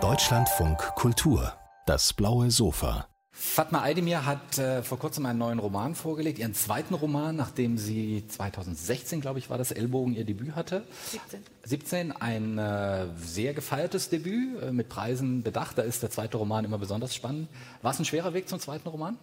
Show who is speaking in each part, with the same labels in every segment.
Speaker 1: Deutschlandfunk Kultur, das blaue Sofa.
Speaker 2: Fatma Aydemir hat äh, vor kurzem einen neuen Roman vorgelegt, ihren zweiten Roman, nachdem sie 2016, glaube ich, war das Ellbogen ihr Debüt hatte. 17. 17, ein äh, sehr gefeiertes Debüt, äh, mit Preisen bedacht. Da ist der zweite Roman immer besonders spannend. War es ein schwerer Weg zum zweiten Roman?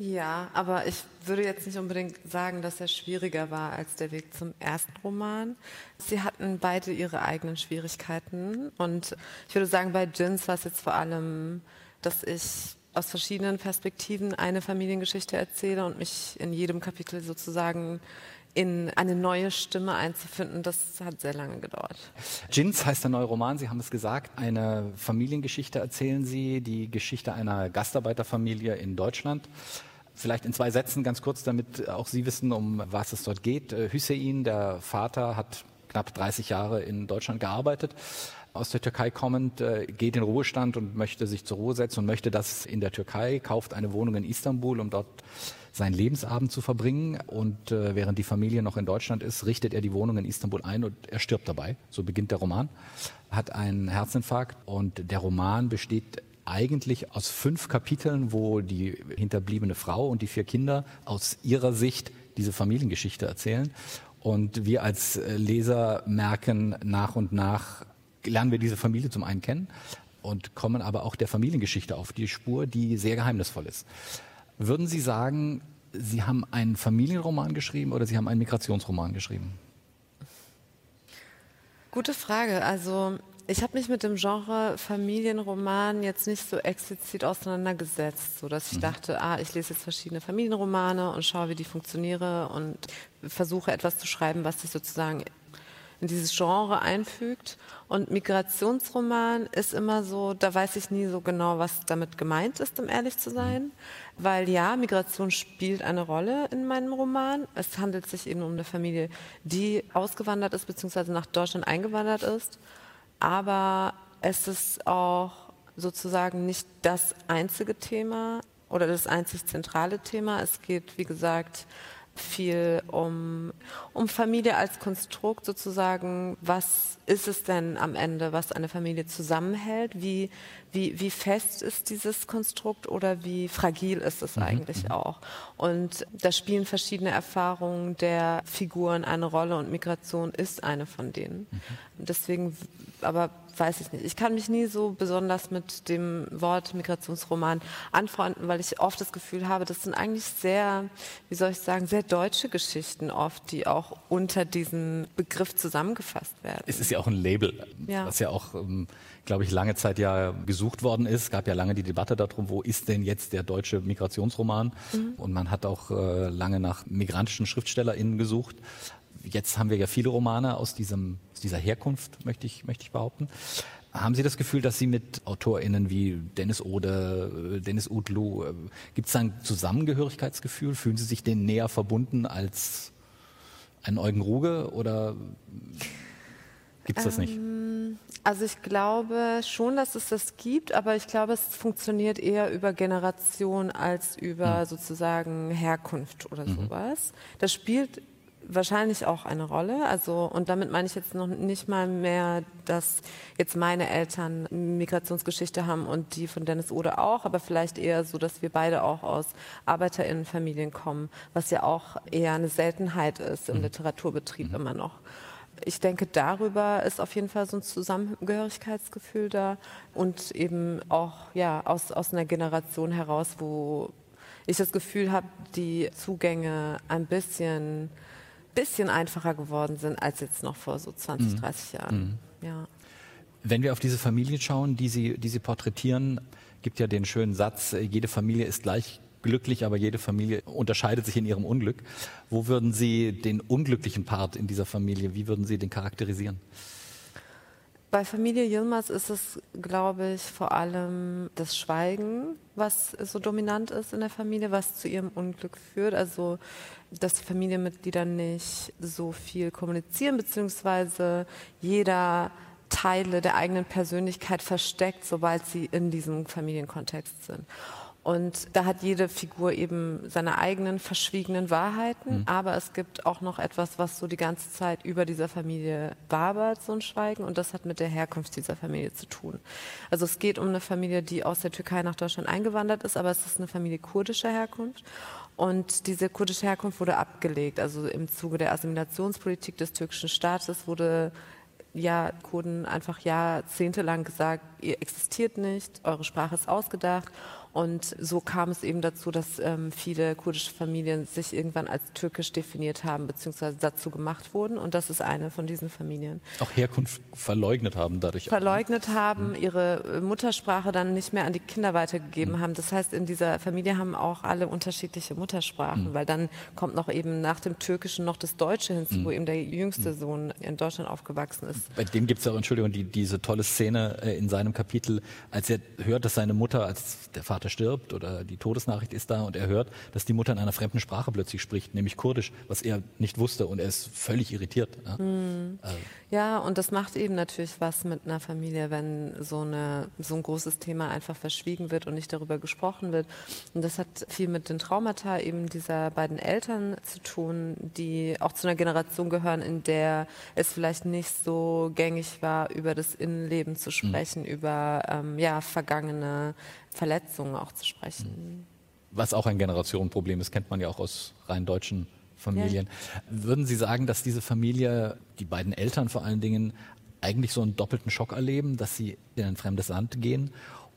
Speaker 3: Ja, aber ich würde jetzt nicht unbedingt sagen, dass er schwieriger war als der Weg zum ersten Roman. Sie hatten beide ihre eigenen Schwierigkeiten und ich würde sagen, bei Jins war es jetzt vor allem, dass ich aus verschiedenen Perspektiven eine Familiengeschichte erzähle und mich in jedem Kapitel sozusagen in eine neue Stimme einzufinden, das hat sehr lange gedauert.
Speaker 2: Jins heißt der neue Roman, Sie haben es gesagt, eine Familiengeschichte erzählen Sie, die Geschichte einer Gastarbeiterfamilie in Deutschland. Vielleicht in zwei Sätzen ganz kurz, damit auch Sie wissen, um was es dort geht. Äh, Hüseyin, der Vater, hat knapp 30 Jahre in Deutschland gearbeitet. Aus der Türkei kommend, äh, geht in Ruhestand und möchte sich zur Ruhe setzen und möchte das in der Türkei, kauft eine Wohnung in Istanbul, um dort seinen Lebensabend zu verbringen. Und äh, während die Familie noch in Deutschland ist, richtet er die Wohnung in Istanbul ein und er stirbt dabei. So beginnt der Roman. Hat einen Herzinfarkt und der Roman besteht eigentlich aus fünf Kapiteln, wo die hinterbliebene Frau und die vier Kinder aus ihrer Sicht diese Familiengeschichte erzählen. Und wir als äh, Leser merken nach und nach, lernen wir diese Familie zum einen kennen und kommen aber auch der Familiengeschichte auf die Spur, die sehr geheimnisvoll ist. Würden Sie sagen, Sie haben einen Familienroman geschrieben oder Sie haben einen Migrationsroman geschrieben?
Speaker 3: Gute Frage. Also ich habe mich mit dem Genre Familienroman jetzt nicht so explizit auseinandergesetzt, so dass ich mhm. dachte, ah, ich lese jetzt verschiedene Familienromane und schaue, wie die funktionieren und versuche etwas zu schreiben, was sich sozusagen in dieses Genre einfügt. Und Migrationsroman ist immer so, da weiß ich nie so genau, was damit gemeint ist, um ehrlich zu sein. Weil ja, Migration spielt eine Rolle in meinem Roman. Es handelt sich eben um eine Familie, die ausgewandert ist, beziehungsweise nach Deutschland eingewandert ist aber es ist auch sozusagen nicht das einzige Thema oder das einzig zentrale Thema. Es geht, wie gesagt, viel um, um Familie als Konstrukt sozusagen. Was ist es denn am Ende, was eine Familie zusammenhält? Wie, wie, wie fest ist dieses Konstrukt oder wie fragil ist es mhm. eigentlich mhm. auch? Und da spielen verschiedene Erfahrungen der Figuren eine Rolle und Migration ist eine von denen. Mhm. Deswegen, aber weiß ich nicht. Ich kann mich nie so besonders mit dem Wort Migrationsroman anfreunden, weil ich oft das Gefühl habe, das sind eigentlich sehr, wie soll ich sagen, sehr deutsche Geschichten oft, die auch unter diesem Begriff zusammengefasst werden.
Speaker 2: Es ist ja auch ein Label, ja. was ja auch, ähm, glaube ich, lange Zeit ja gesucht worden ist. Es gab ja lange die Debatte darum, wo ist denn jetzt der deutsche Migrationsroman? Mhm. Und man hat auch äh, lange nach migrantischen SchriftstellerInnen gesucht jetzt haben wir ja viele Romane aus, diesem, aus dieser Herkunft, möchte ich, möchte ich behaupten. Haben Sie das Gefühl, dass Sie mit AutorInnen wie Dennis Ode, äh, Dennis Udlu, äh, gibt es da ein Zusammengehörigkeitsgefühl? Fühlen Sie sich denen näher verbunden als ein Eugen Ruge oder gibt es das nicht?
Speaker 3: Also ich glaube schon, dass es das gibt, aber ich glaube, es funktioniert eher über Generation als über mhm. sozusagen Herkunft oder mhm. sowas. Das spielt wahrscheinlich auch eine Rolle. Also, und damit meine ich jetzt noch nicht mal mehr, dass jetzt meine Eltern Migrationsgeschichte haben und die von Dennis Ode auch, aber vielleicht eher so, dass wir beide auch aus ArbeiterInnenfamilien kommen, was ja auch eher eine Seltenheit ist im mhm. Literaturbetrieb mhm. immer noch. Ich denke, darüber ist auf jeden Fall so ein Zusammengehörigkeitsgefühl da und eben auch ja, aus, aus einer Generation heraus, wo ich das Gefühl habe, die Zugänge ein bisschen bisschen einfacher geworden sind als jetzt noch vor so 20, mhm. 30 Jahren. Mhm. Ja.
Speaker 2: Wenn wir auf diese Familien schauen, die Sie, die Sie porträtieren, gibt ja den schönen Satz, jede Familie ist gleich glücklich, aber jede Familie unterscheidet sich in ihrem Unglück. Wo würden Sie den unglücklichen Part in dieser Familie, wie würden Sie den charakterisieren?
Speaker 3: Bei Familie Yilmaz ist es, glaube ich, vor allem das Schweigen, was so dominant ist in der Familie, was zu ihrem Unglück führt. Also, dass die Familienmitglieder nicht so viel kommunizieren, beziehungsweise jeder Teile der eigenen Persönlichkeit versteckt, sobald sie in diesem Familienkontext sind. Und da hat jede Figur eben seine eigenen verschwiegenen Wahrheiten, mhm. aber es gibt auch noch etwas, was so die ganze Zeit über dieser Familie wabert, so ein Schweigen, und das hat mit der Herkunft dieser Familie zu tun. Also es geht um eine Familie, die aus der Türkei nach Deutschland eingewandert ist, aber es ist eine Familie kurdischer Herkunft. Und diese kurdische Herkunft wurde abgelegt. Also im Zuge der Assimilationspolitik des türkischen Staates wurde ja Kurden einfach jahrzehntelang gesagt, ihr existiert nicht, eure Sprache ist ausgedacht und so kam es eben dazu, dass ähm, viele kurdische Familien sich irgendwann als türkisch definiert haben, beziehungsweise dazu gemacht wurden. Und das ist eine von diesen Familien.
Speaker 2: Auch Herkunft verleugnet haben dadurch.
Speaker 3: Verleugnet auch. haben, mhm. ihre äh, Muttersprache dann nicht mehr an die Kinder weitergegeben mhm. haben. Das heißt, in dieser Familie haben auch alle unterschiedliche Muttersprachen, mhm. weil dann kommt noch eben nach dem Türkischen noch das Deutsche hinzu, mhm. wo eben der jüngste mhm. Sohn in Deutschland aufgewachsen ist.
Speaker 2: Bei dem gibt es ja auch, Entschuldigung, die, diese tolle Szene äh, in seinem Kapitel, als er hört, dass seine Mutter, als der Vater Vater stirbt oder die Todesnachricht ist da und er hört, dass die Mutter in einer fremden Sprache plötzlich spricht, nämlich Kurdisch, was er nicht wusste und er ist völlig irritiert.
Speaker 3: Ja, mhm. also. ja und das macht eben natürlich was mit einer Familie, wenn so, eine, so ein großes Thema einfach verschwiegen wird und nicht darüber gesprochen wird. Und das hat viel mit den Traumata eben dieser beiden Eltern zu tun, die auch zu einer Generation gehören, in der es vielleicht nicht so gängig war, über das Innenleben zu mhm. sprechen, mhm. über ähm, ja, vergangene Verletzungen auch zu sprechen.
Speaker 2: Was auch ein Generationenproblem ist, kennt man ja auch aus rein deutschen Familien. Ja. Würden Sie sagen, dass diese Familie, die beiden Eltern vor allen Dingen, eigentlich so einen doppelten Schock erleben, dass sie in ein fremdes Land gehen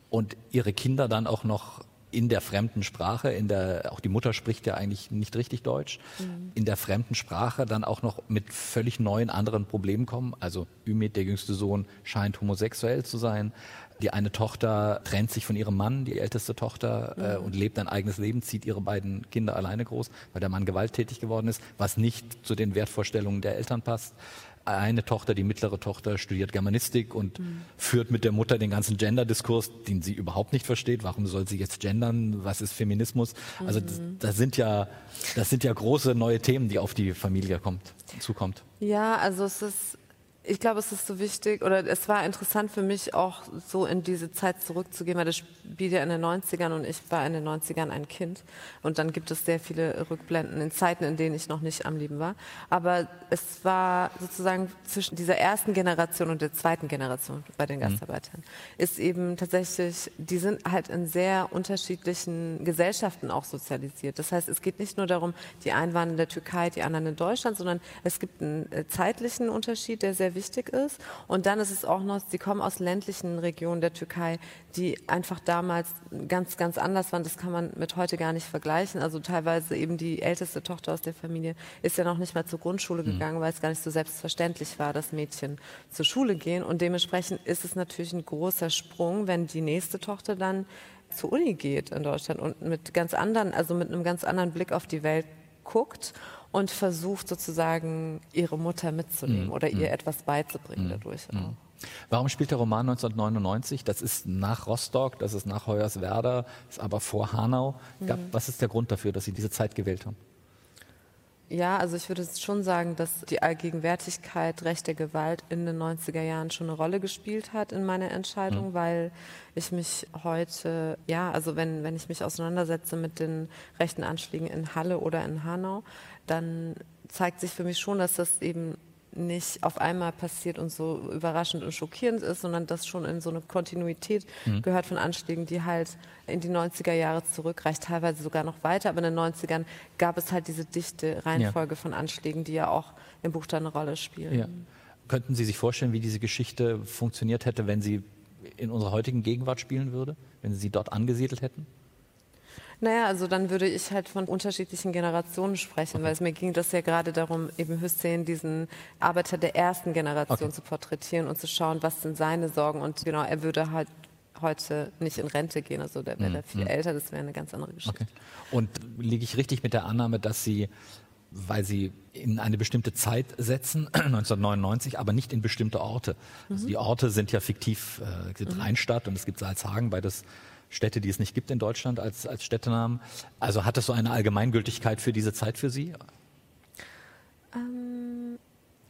Speaker 2: und ihre Kinder dann auch noch in der fremden Sprache, in der, auch die Mutter spricht ja eigentlich nicht richtig Deutsch, mhm. in der fremden Sprache dann auch noch mit völlig neuen anderen Problemen kommen. Also Ümit, der jüngste Sohn, scheint homosexuell zu sein. Die eine Tochter trennt sich von ihrem Mann, die älteste Tochter, äh, mhm. und lebt ein eigenes Leben, zieht ihre beiden Kinder alleine groß, weil der Mann gewalttätig geworden ist, was nicht zu den Wertvorstellungen der Eltern passt. Eine Tochter, die mittlere Tochter, studiert Germanistik und mhm. führt mit der Mutter den ganzen Gender-Diskurs, den sie überhaupt nicht versteht. Warum soll sie jetzt gendern? Was ist Feminismus? Also das, mhm. das sind ja, das sind ja große neue Themen, die auf die Familie kommt, zukommt.
Speaker 3: Ja, also es ist ich glaube, es ist so wichtig oder es war interessant für mich auch so in diese Zeit zurückzugehen, weil das spielt ja in den 90ern und ich war in den 90ern ein Kind und dann gibt es sehr viele Rückblenden in Zeiten, in denen ich noch nicht am Leben war. Aber es war sozusagen zwischen dieser ersten Generation und der zweiten Generation bei den mhm. Gastarbeitern ist eben tatsächlich, die sind halt in sehr unterschiedlichen Gesellschaften auch sozialisiert. Das heißt, es geht nicht nur darum, die einen waren in der Türkei, die anderen in Deutschland, sondern es gibt einen äh, zeitlichen Unterschied, der sehr wichtig ist. Und dann ist es auch noch, sie kommen aus ländlichen Regionen der Türkei, die einfach damals ganz, ganz anders waren. Das kann man mit heute gar nicht vergleichen. Also teilweise eben die älteste Tochter aus der Familie ist ja noch nicht mal zur Grundschule mhm. gegangen, mhm. weil es gar nicht so selbstverständlich war, dass Mädchen zur Schule gehen. Und dementsprechend ist es natürlich ein großer Sprung, wenn die nächste Tochter dann zur Uni geht in Deutschland und mit ganz anderen, also mit einem ganz anderen Blick auf die Welt guckt und versucht sozusagen ihre Mutter mitzunehmen mhm. oder ihr mhm. etwas beizubringen mhm. dadurch. Mhm.
Speaker 2: Warum spielt der Roman 1999? Das ist nach Rostock, das ist nach Hoyerswerda, ist aber vor Hanau. Gab, mhm. was ist der Grund dafür, dass Sie diese Zeit gewählt haben?
Speaker 3: Ja, also ich würde schon sagen, dass die Allgegenwärtigkeit rechter Gewalt in den 90er Jahren schon eine Rolle gespielt hat in meiner Entscheidung, mhm. weil ich mich heute, ja, also wenn, wenn ich mich auseinandersetze mit den rechten Anschlägen in Halle oder in Hanau, dann zeigt sich für mich schon, dass das eben nicht auf einmal passiert und so überraschend und schockierend ist, sondern das schon in so eine Kontinuität mhm. gehört von Anschlägen, die halt in die 90er Jahre zurückreicht, teilweise sogar noch weiter. Aber in den 90ern gab es halt diese dichte Reihenfolge ja. von Anschlägen, die ja auch im Buch da eine Rolle spielen. Ja.
Speaker 2: Könnten Sie sich vorstellen, wie diese Geschichte funktioniert hätte, wenn sie in unserer heutigen Gegenwart spielen würde, wenn Sie sie dort angesiedelt hätten?
Speaker 3: Naja, also dann würde ich halt von unterschiedlichen Generationen sprechen, okay. weil es mir ging das ja gerade darum, eben Hussein, diesen Arbeiter der ersten Generation okay. zu porträtieren und zu schauen, was sind seine Sorgen. Und genau, er würde halt heute nicht in Rente gehen, also der wäre mhm. viel mhm. älter, das wäre eine ganz andere Geschichte. Okay.
Speaker 2: Und liege ich richtig mit der Annahme, dass Sie weil sie in eine bestimmte Zeit setzen, 1999, aber nicht in bestimmte Orte. Also mhm. die Orte sind ja fiktiv, äh, es gibt mhm. Rheinstadt und es gibt Salzhagen, beides Städte, die es nicht gibt in Deutschland als, als Städtenamen. Also hat das so eine Allgemeingültigkeit für diese Zeit für Sie?
Speaker 3: Ähm,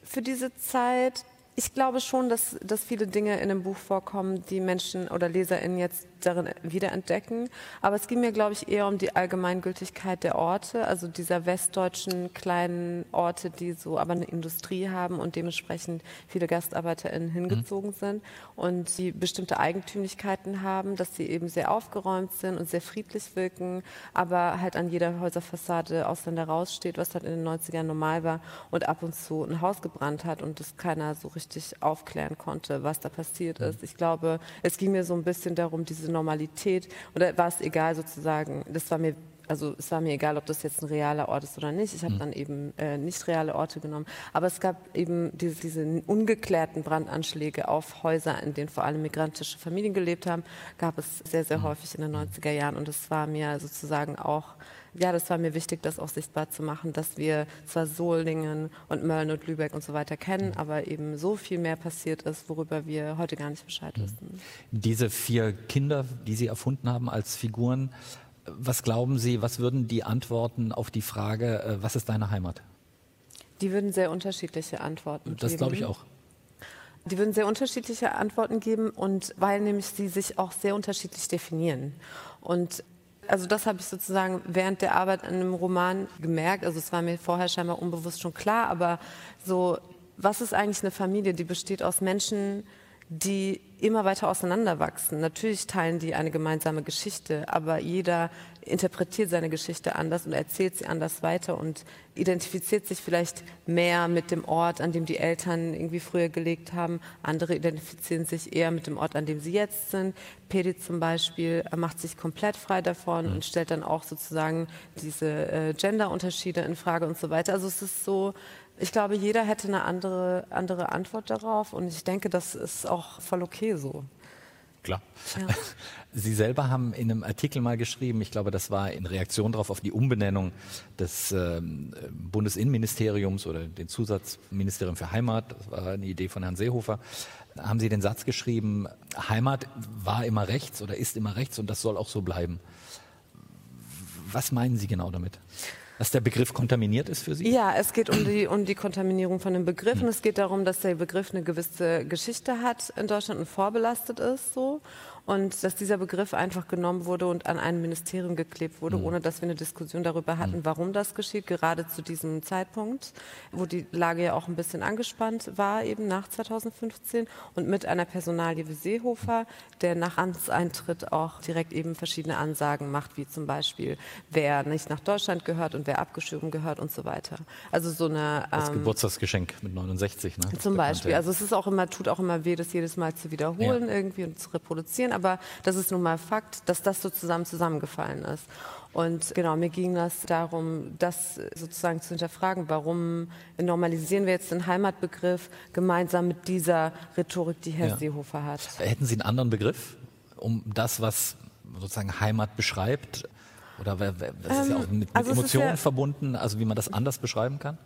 Speaker 3: für diese Zeit ich glaube schon, dass, dass viele Dinge in dem Buch vorkommen, die Menschen oder LeserInnen jetzt darin wiederentdecken. Aber es ging mir, glaube ich, eher um die Allgemeingültigkeit der Orte, also dieser westdeutschen kleinen Orte, die so aber eine Industrie haben und dementsprechend viele GastarbeiterInnen mhm. hingezogen mhm. sind und die bestimmte Eigentümlichkeiten haben, dass sie eben sehr aufgeräumt sind und sehr friedlich wirken, aber halt an jeder Häuserfassade Ausländer raussteht, was halt in den 90ern normal war und ab und zu ein Haus gebrannt hat und das keiner so richtig aufklären konnte, was da passiert mhm. ist. Ich glaube, es ging mir so ein bisschen darum, diese Normalität, oder war es egal sozusagen, das war mir also es war mir egal, ob das jetzt ein realer Ort ist oder nicht. Ich habe mhm. dann eben äh, nicht reale Orte genommen. Aber es gab eben diese, diese, ungeklärten Brandanschläge auf Häuser, in denen vor allem migrantische Familien gelebt haben, gab es sehr, sehr mhm. häufig in den 90er Jahren. Und es war mir sozusagen auch ja, das war mir wichtig, das auch sichtbar zu machen, dass wir zwar Solingen und Mölln und Lübeck und so weiter kennen, mhm. aber eben so viel mehr passiert ist, worüber wir heute gar nicht Bescheid mhm. wissen.
Speaker 2: Diese vier Kinder, die Sie erfunden haben als Figuren, was glauben Sie, was würden die antworten auf die Frage, äh, was ist deine Heimat?
Speaker 3: Die würden sehr unterschiedliche Antworten
Speaker 2: das geben. Das glaube ich auch.
Speaker 3: Die würden sehr unterschiedliche Antworten geben und weil nämlich sie sich auch sehr unterschiedlich definieren. Und also das habe ich sozusagen während der Arbeit an einem Roman gemerkt. Also es war mir vorher scheinbar unbewusst schon klar, aber so, was ist eigentlich eine Familie? Die besteht aus Menschen, die immer weiter auseinanderwachsen. Natürlich teilen die eine gemeinsame Geschichte, aber jeder interpretiert seine Geschichte anders und erzählt sie anders weiter und identifiziert sich vielleicht mehr mit dem Ort, an dem die Eltern irgendwie früher gelegt haben. Andere identifizieren sich eher mit dem Ort, an dem sie jetzt sind. Pedi zum Beispiel macht sich komplett frei davon mhm. und stellt dann auch sozusagen diese äh, Genderunterschiede in Frage und so weiter. Also es ist so, ich glaube, jeder hätte eine andere, andere Antwort darauf und ich denke, das ist auch voll okay so.
Speaker 2: Klar. Ja. Sie selber haben in einem Artikel mal geschrieben, ich glaube, das war in Reaktion darauf auf die Umbenennung des ähm, Bundesinnenministeriums oder den Zusatzministerium für Heimat, das war eine Idee von Herrn Seehofer, haben Sie den Satz geschrieben, Heimat war immer rechts oder ist immer rechts und das soll auch so bleiben. Was meinen Sie genau damit? Dass der Begriff kontaminiert ist für Sie?
Speaker 3: Ja, es geht um die, um die Kontaminierung von dem Begriff hm. und es geht darum, dass der Begriff eine gewisse Geschichte hat in Deutschland und vorbelastet ist so und dass dieser Begriff einfach genommen wurde und an ein Ministerium geklebt wurde, mhm. ohne dass wir eine Diskussion darüber hatten, mhm. warum das geschieht, gerade zu diesem Zeitpunkt, wo die Lage ja auch ein bisschen angespannt war, eben nach 2015 und mit einer Personalie wie Seehofer, der nach Amtseintritt auch direkt eben verschiedene Ansagen macht, wie zum Beispiel, wer nicht nach Deutschland gehört und wer abgeschoben gehört und so weiter. Also so eine
Speaker 2: das ähm, Geburtstagsgeschenk mit 69, ne?
Speaker 3: Zum Beispiel. Also es ist auch immer, tut auch immer weh, das jedes Mal zu wiederholen ja. irgendwie und zu reproduzieren aber das ist nun mal Fakt, dass das so zusammen zusammengefallen ist. Und genau, mir ging das darum, das sozusagen zu hinterfragen, warum normalisieren wir jetzt den Heimatbegriff gemeinsam mit dieser Rhetorik, die Herr ja. Seehofer hat.
Speaker 2: Hätten Sie einen anderen Begriff, um das, was sozusagen Heimat beschreibt? Oder das ist ja auch mit, mit also Emotionen ja verbunden, also wie man das anders beschreiben kann?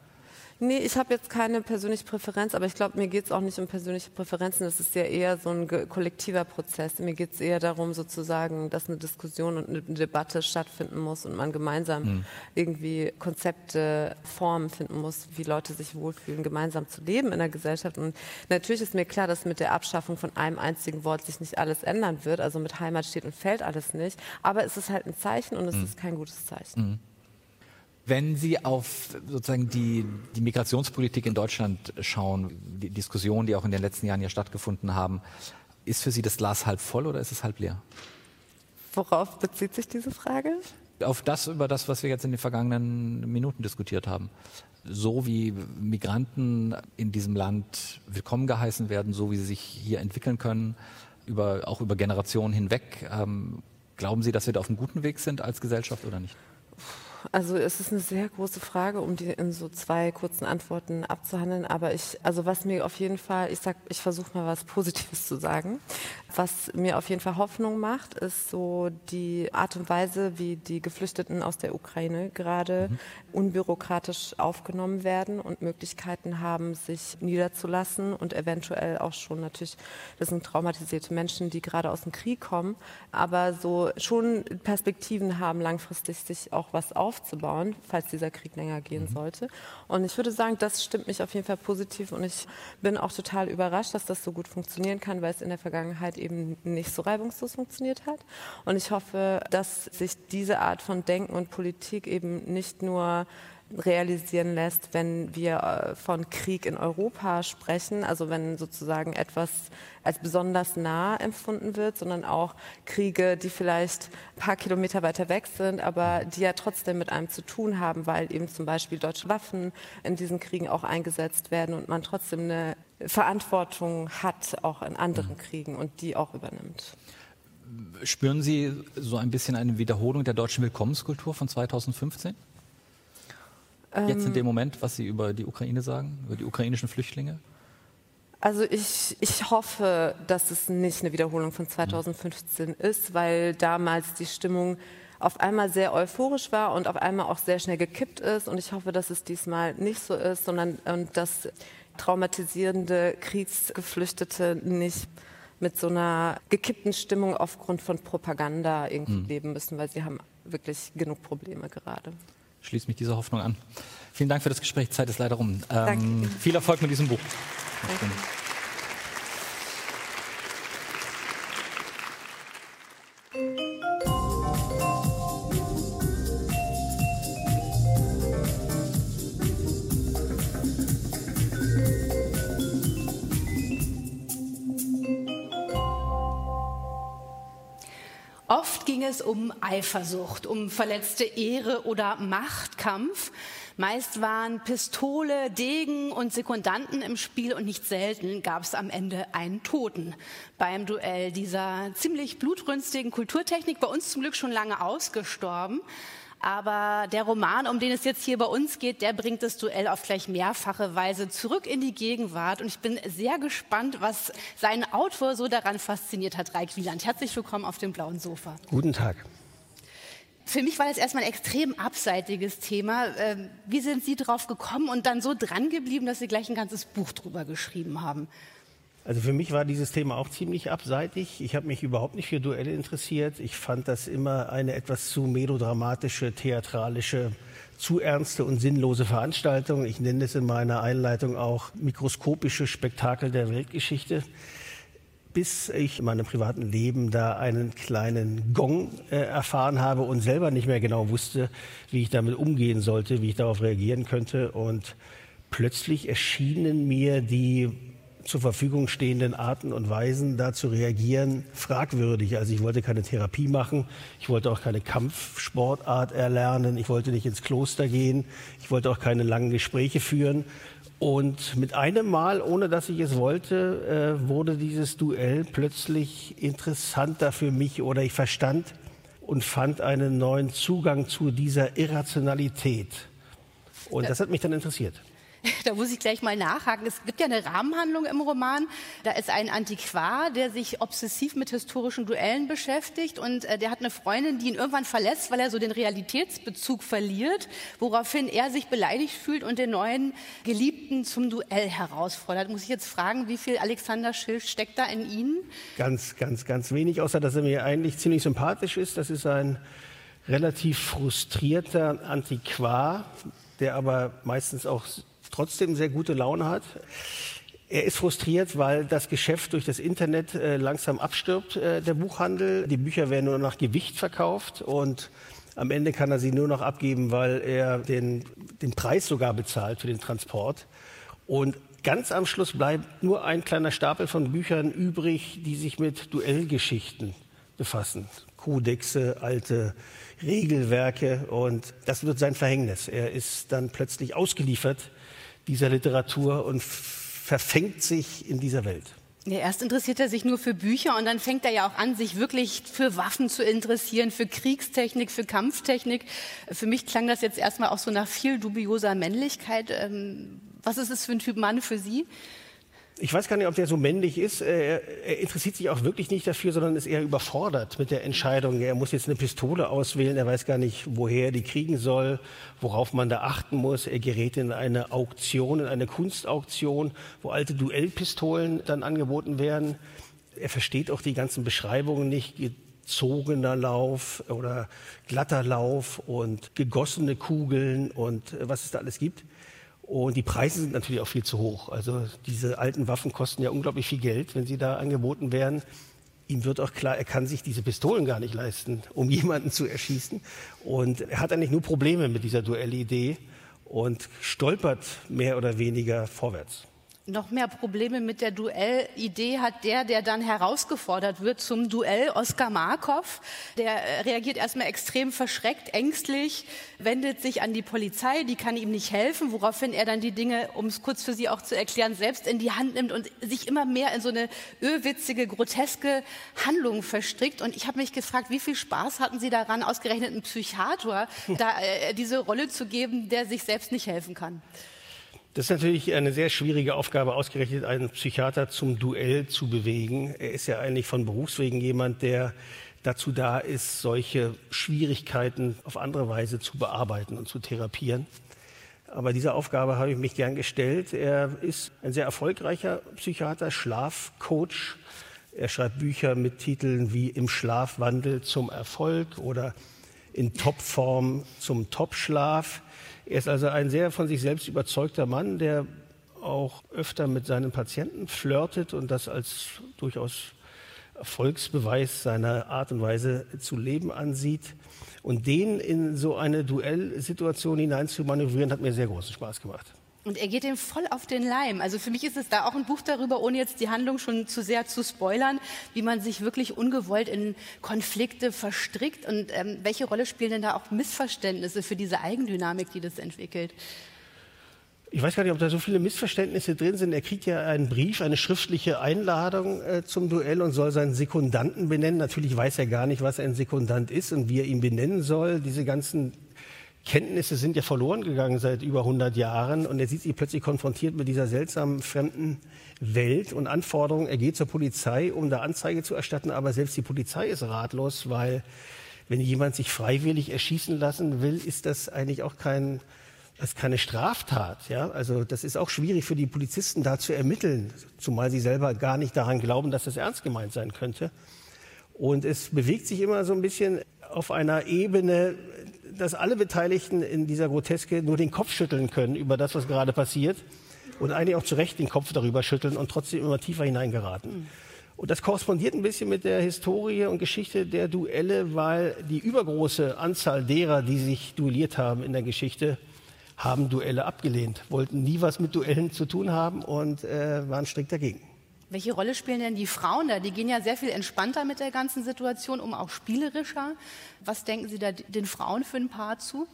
Speaker 3: Nee, ich habe jetzt keine persönliche Präferenz, aber ich glaube, mir geht es auch nicht um persönliche Präferenzen. Das ist ja eher so ein kollektiver Prozess. Mir geht es eher darum, sozusagen, dass eine Diskussion und eine Debatte stattfinden muss und man gemeinsam mhm. irgendwie Konzepte, Formen finden muss, wie Leute sich wohlfühlen, gemeinsam zu leben in der Gesellschaft. Und natürlich ist mir klar, dass mit der Abschaffung von einem einzigen Wort sich nicht alles ändern wird. Also mit Heimat steht und fällt alles nicht. Aber es ist halt ein Zeichen und es mhm. ist kein gutes Zeichen. Mhm.
Speaker 2: Wenn Sie auf sozusagen die, die Migrationspolitik in Deutschland schauen, die Diskussionen, die auch in den letzten Jahren hier stattgefunden haben, ist für Sie das Glas halb voll oder ist es halb leer?
Speaker 3: Worauf bezieht sich diese Frage?
Speaker 2: Auf das, über das, was wir jetzt in den vergangenen Minuten diskutiert haben. So wie Migranten in diesem Land willkommen geheißen werden, so wie sie sich hier entwickeln können, über, auch über Generationen hinweg. Ähm, glauben Sie, dass wir da auf einem guten Weg sind als Gesellschaft oder nicht?
Speaker 3: Also es ist eine sehr große Frage, um die in so zwei kurzen Antworten abzuhandeln. Aber ich, also was mir auf jeden Fall, ich sag, ich versuche mal was Positives zu sagen. Was mir auf jeden Fall Hoffnung macht, ist so die Art und Weise, wie die Geflüchteten aus der Ukraine gerade mhm. unbürokratisch aufgenommen werden und Möglichkeiten haben, sich niederzulassen und eventuell auch schon natürlich, das sind traumatisierte Menschen, die gerade aus dem Krieg kommen, aber so schon Perspektiven haben, langfristig sich auch was aufzubauen falls dieser Krieg länger gehen mhm. sollte. Und ich würde sagen, das stimmt mich auf jeden Fall positiv und ich bin auch total überrascht, dass das so gut funktionieren kann, weil es in der Vergangenheit eben nicht so reibungslos funktioniert hat. Und ich hoffe, dass sich diese Art von Denken und Politik eben nicht nur realisieren lässt, wenn wir äh, von Krieg in Europa sprechen, also wenn sozusagen etwas als besonders nah empfunden wird, sondern auch Kriege, die vielleicht ein paar Kilometer weiter weg sind, aber die ja trotzdem mit einem zu tun haben, weil eben zum Beispiel deutsche Waffen in diesen Kriegen auch eingesetzt werden und man trotzdem eine Verantwortung hat, auch in anderen mhm. Kriegen und die auch übernimmt.
Speaker 2: Spüren Sie so ein bisschen eine Wiederholung der deutschen Willkommenskultur von 2015? Jetzt in ähm, dem Moment, was Sie über die Ukraine sagen, über die ukrainischen Flüchtlinge?
Speaker 3: Also ich, ich hoffe, dass es nicht eine Wiederholung von 2015 mhm. ist, weil damals die Stimmung auf einmal sehr euphorisch war und auf einmal auch sehr schnell gekippt ist. Und ich hoffe, dass es diesmal nicht so ist, sondern und dass traumatisierende Kriegsgeflüchtete nicht mit so einer gekippten Stimmung aufgrund von Propaganda irgendwie mhm. leben müssen, weil sie haben wirklich genug Probleme gerade
Speaker 2: schließe mich dieser Hoffnung an. Vielen Dank für das Gespräch. Zeit ist leider rum. Ähm, viel Erfolg mit diesem Buch. Danke.
Speaker 4: Es um Eifersucht, um verletzte Ehre oder Machtkampf. Meist waren Pistole, Degen und Sekundanten im Spiel und nicht selten gab es am Ende einen Toten beim Duell dieser ziemlich blutrünstigen Kulturtechnik, bei uns zum Glück schon lange ausgestorben. Aber der Roman, um den es jetzt hier bei uns geht, der bringt das Duell auf gleich mehrfache Weise zurück in die Gegenwart. Und ich bin sehr gespannt, was seinen Autor so daran fasziniert hat, Reik Wieland. Herzlich willkommen auf dem blauen Sofa.
Speaker 5: Guten Tag.
Speaker 4: Für mich war das erstmal ein extrem abseitiges Thema. Ähm, wie sind Sie drauf gekommen und dann so dran geblieben, dass Sie gleich ein ganzes Buch drüber geschrieben haben?
Speaker 5: Also für mich war dieses Thema auch ziemlich abseitig. Ich habe mich überhaupt nicht für Duelle interessiert. Ich fand das immer eine etwas zu melodramatische, theatralische, zu ernste und sinnlose Veranstaltung. Ich nenne es in meiner Einleitung auch mikroskopische Spektakel der Weltgeschichte. Bis ich in meinem privaten Leben da einen kleinen Gong äh, erfahren habe und selber nicht mehr genau wusste, wie ich damit umgehen sollte, wie ich darauf reagieren könnte. Und plötzlich erschienen mir die zur Verfügung stehenden Arten und Weisen, da zu reagieren, fragwürdig. Also ich wollte keine Therapie machen, ich wollte auch keine Kampfsportart erlernen, ich wollte nicht ins Kloster gehen, ich wollte auch keine langen Gespräche führen. Und mit einem Mal, ohne dass ich es wollte, äh, wurde dieses Duell plötzlich interessanter für mich oder ich verstand und fand einen neuen Zugang zu dieser Irrationalität. Und das hat mich dann interessiert.
Speaker 4: Da muss ich gleich mal nachhaken. Es gibt ja eine Rahmenhandlung im Roman. Da ist ein Antiquar, der sich obsessiv mit historischen Duellen beschäftigt und äh, der hat eine Freundin, die ihn irgendwann verlässt, weil er so den Realitätsbezug verliert, woraufhin er sich beleidigt fühlt und den neuen Geliebten zum Duell herausfordert. Muss ich jetzt fragen, wie viel Alexander Schild steckt da in Ihnen?
Speaker 5: Ganz, ganz, ganz wenig, außer dass er mir eigentlich ziemlich sympathisch ist. Das ist ein relativ frustrierter Antiquar, der aber meistens auch trotzdem sehr gute Laune hat. Er ist frustriert, weil das Geschäft durch das Internet äh, langsam abstirbt, äh, der Buchhandel. Die Bücher werden nur nach Gewicht verkauft und am Ende kann er sie nur noch abgeben, weil er den, den Preis sogar bezahlt für den Transport. Und ganz am Schluss bleibt nur ein kleiner Stapel von Büchern übrig, die sich mit Duellgeschichten befassen. Kodexe, alte Regelwerke und das wird sein Verhängnis. Er ist dann plötzlich ausgeliefert dieser Literatur und verfängt sich in dieser Welt.
Speaker 4: Ja, erst interessiert er sich nur für Bücher und dann fängt er ja auch an, sich wirklich für Waffen zu interessieren, für Kriegstechnik, für Kampftechnik. Für mich klang das jetzt erstmal auch so nach viel dubioser Männlichkeit. Ähm, was ist es für ein Typ Mann für Sie?
Speaker 5: Ich weiß gar nicht, ob der so männlich ist. Er, er, interessiert sich auch wirklich nicht dafür, sondern ist eher überfordert mit der Entscheidung. Er muss jetzt eine Pistole auswählen. Er weiß gar nicht, woher er die kriegen soll, worauf man da achten muss. Er gerät in eine Auktion, in eine Kunstauktion, wo alte Duellpistolen dann angeboten werden. Er versteht auch die ganzen Beschreibungen nicht. gezogener Lauf oder glatter Lauf und gegossene Kugeln und äh, was es da alles gibt. Und die Preise sind natürlich auch viel zu hoch. Also diese alten Waffen kosten ja unglaublich viel Geld, wenn sie da angeboten werden. Ihm wird auch klar, er kann sich diese Pistolen gar nicht leisten, um jemanden zu erschießen. Und er hat eigentlich nur Probleme mit dieser Duellidee und stolpert mehr oder weniger vorwärts
Speaker 4: noch mehr Probleme mit der Duellidee hat der, der dann herausgefordert wird zum Duell, Oskar Markov. Der reagiert erstmal extrem verschreckt, ängstlich, wendet sich an die Polizei, die kann ihm nicht helfen, woraufhin er dann die Dinge, um es kurz für Sie auch zu erklären, selbst in die Hand nimmt und sich immer mehr in so eine öhwitzige, groteske Handlung verstrickt. Und ich habe mich gefragt, wie viel Spaß hatten Sie daran, ausgerechnet einen Psychiater, da äh, diese Rolle zu geben, der sich selbst nicht helfen kann?
Speaker 5: Das ist natürlich eine sehr schwierige Aufgabe, ausgerechnet einen Psychiater zum Duell zu bewegen. Er ist ja eigentlich von Berufswegen jemand, der dazu da ist, solche Schwierigkeiten auf andere Weise zu bearbeiten und zu therapieren. Aber diese Aufgabe habe ich mich gern gestellt. Er ist ein sehr erfolgreicher Psychiater, Schlafcoach. Er schreibt Bücher mit Titeln wie Im Schlafwandel zum Erfolg oder In Topform zum Topschlaf. Er ist also ein sehr von sich selbst überzeugter Mann, der auch öfter mit seinen Patienten flirtet und das als durchaus Erfolgsbeweis seiner Art und Weise zu leben ansieht. Und den in so eine Duellsituation hinein zu manövrieren, hat mir sehr großen Spaß gemacht.
Speaker 4: Und er geht dem voll auf den Leim. Also für mich ist es da auch ein Buch darüber, ohne jetzt die Handlung schon zu sehr zu spoilern, wie man sich wirklich ungewollt in Konflikte verstrickt und ähm, welche Rolle spielen denn da auch Missverständnisse für diese Eigendynamik, die das entwickelt?
Speaker 5: Ich weiß gar nicht, ob da so viele Missverständnisse drin sind. Er kriegt ja einen Brief, eine schriftliche Einladung äh, zum Duell und soll seinen Sekundanten benennen. Natürlich weiß er gar nicht, was ein Sekundant ist und wie er ihn benennen soll. Diese ganzen Kenntnisse sind ja verloren gegangen seit über 100 Jahren und er sieht sich plötzlich konfrontiert mit dieser seltsamen fremden Welt und Anforderungen. Er geht zur Polizei, um da Anzeige zu erstatten, aber selbst die Polizei ist ratlos, weil wenn jemand sich freiwillig erschießen lassen will, ist das eigentlich auch kein, das ist keine Straftat. Ja? Also das ist auch schwierig für die Polizisten da zu ermitteln, zumal sie selber gar nicht daran glauben, dass das ernst gemeint sein könnte. Und es bewegt sich immer so ein bisschen auf einer Ebene, dass alle Beteiligten in dieser Groteske nur den Kopf schütteln können über das, was gerade passiert und eigentlich auch zu Recht den Kopf darüber schütteln und trotzdem immer tiefer hineingeraten. Und das korrespondiert ein bisschen mit der Historie und Geschichte der Duelle, weil die übergroße Anzahl derer, die sich duelliert haben in der Geschichte, haben Duelle abgelehnt, wollten nie was mit Duellen zu tun haben und äh, waren strikt dagegen.
Speaker 4: Welche Rolle spielen denn die Frauen da? Die gehen ja sehr viel entspannter mit der ganzen Situation um, auch spielerischer. Was denken Sie da den Frauen für ein Paar zu?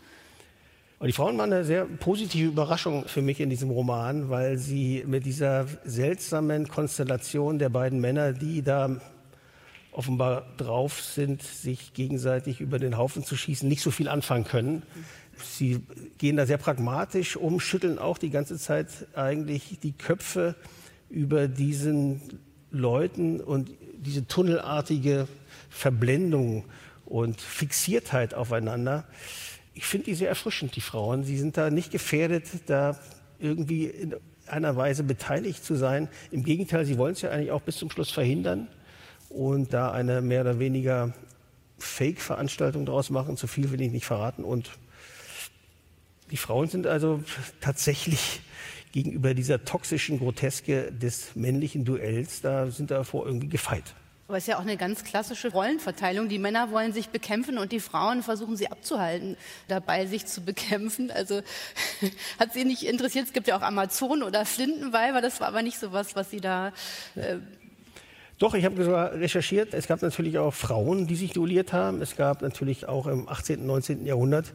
Speaker 5: Die Frauen waren eine sehr positive Überraschung für mich in diesem Roman, weil sie mit dieser seltsamen Konstellation der beiden Männer, die da offenbar drauf sind, sich gegenseitig über den Haufen zu schießen, nicht so viel anfangen können. Sie gehen da sehr pragmatisch um, schütteln auch die ganze Zeit eigentlich die Köpfe über diesen Leuten und diese tunnelartige Verblendung und Fixiertheit aufeinander. Ich finde die sehr erfrischend, die Frauen. Sie sind da nicht gefährdet, da irgendwie in einer Weise beteiligt zu sein. Im Gegenteil, sie wollen es ja eigentlich auch bis zum Schluss verhindern und da eine mehr oder weniger Fake-Veranstaltung daraus machen. Zu viel will ich nicht verraten. Und die Frauen sind also tatsächlich gegenüber dieser toxischen Groteske des männlichen Duells, da sind davor irgendwie gefeit.
Speaker 4: Aber es ist ja auch eine ganz klassische Rollenverteilung. Die Männer wollen sich bekämpfen und die Frauen versuchen sie abzuhalten, dabei sich zu bekämpfen. Also hat sie nicht interessiert. Es gibt ja auch Amazonen oder Flintenweiber. Das war aber nicht so was, was sie da. Äh
Speaker 5: doch, ich habe sogar recherchiert. Es gab natürlich auch Frauen, die sich duelliert haben. Es gab natürlich auch im 18. und 19. Jahrhundert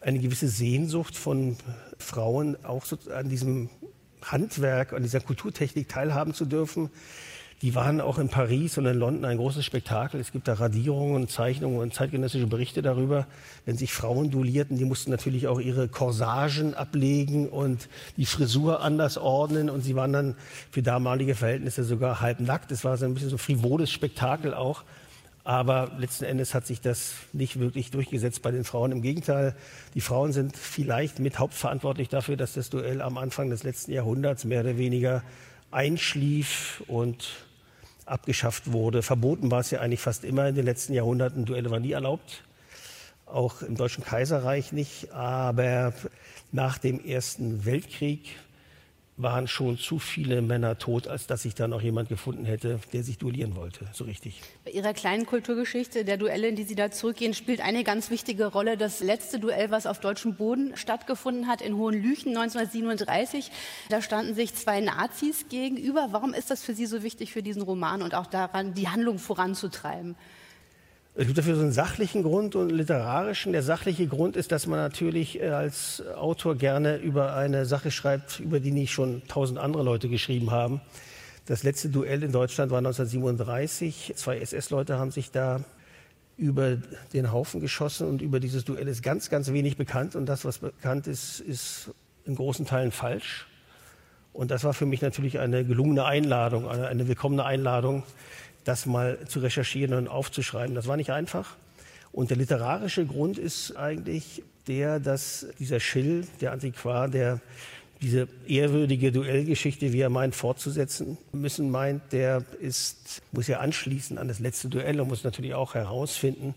Speaker 5: eine gewisse Sehnsucht von Frauen, auch so an diesem Handwerk, an dieser Kulturtechnik teilhaben zu dürfen. Die waren auch in Paris und in London ein großes Spektakel. Es gibt da Radierungen, Zeichnungen und zeitgenössische Berichte darüber, wenn sich Frauen duellierten. Die mussten natürlich auch ihre Corsagen ablegen und die Frisur anders ordnen. Und sie waren dann für damalige Verhältnisse sogar halbnackt. Es war so ein bisschen so frivoles Spektakel auch. Aber letzten Endes hat sich das nicht wirklich durchgesetzt bei den Frauen. Im Gegenteil, die Frauen sind vielleicht mit hauptverantwortlich dafür, dass das Duell am Anfang des letzten Jahrhunderts mehr oder weniger einschlief und abgeschafft wurde. Verboten war es ja eigentlich fast immer in den letzten Jahrhunderten. Duelle waren nie erlaubt, auch im Deutschen Kaiserreich nicht. Aber nach dem Ersten Weltkrieg waren schon zu viele Männer tot, als dass sich da noch jemand gefunden hätte, der sich duellieren wollte, so richtig.
Speaker 4: Bei Ihrer kleinen Kulturgeschichte der Duelle, in die Sie da zurückgehen, spielt eine ganz wichtige Rolle das letzte Duell, was auf deutschem Boden stattgefunden hat, in Hohenlüchen 1937. Da standen sich zwei Nazis gegenüber. Warum ist das für Sie so wichtig für diesen Roman und auch daran, die Handlung voranzutreiben?
Speaker 5: Es gibt dafür so einen sachlichen Grund und einen literarischen. Der sachliche Grund ist, dass man natürlich äh, als Autor gerne über eine Sache schreibt, über die nicht schon tausend andere Leute geschrieben haben. Das letzte Duell in Deutschland war 1937. Zwei SS-Leute haben sich da über den Haufen geschossen und über dieses Duell ist ganz, ganz wenig bekannt. Und das, was bekannt ist, ist in großen Teilen falsch. Und das war für mich natürlich eine gelungene Einladung, eine, eine willkommene Einladung, das mal zu recherchieren und aufzuschreiben. Das war nicht einfach. Und der literarische Grund ist eigentlich der, dass dieser Schill, der Antiquar, der diese ehrwürdige Duellgeschichte, wie er meint, fortzusetzen müssen meint, der ist, muss ja anschließen an das letzte Duell und muss natürlich auch herausfinden,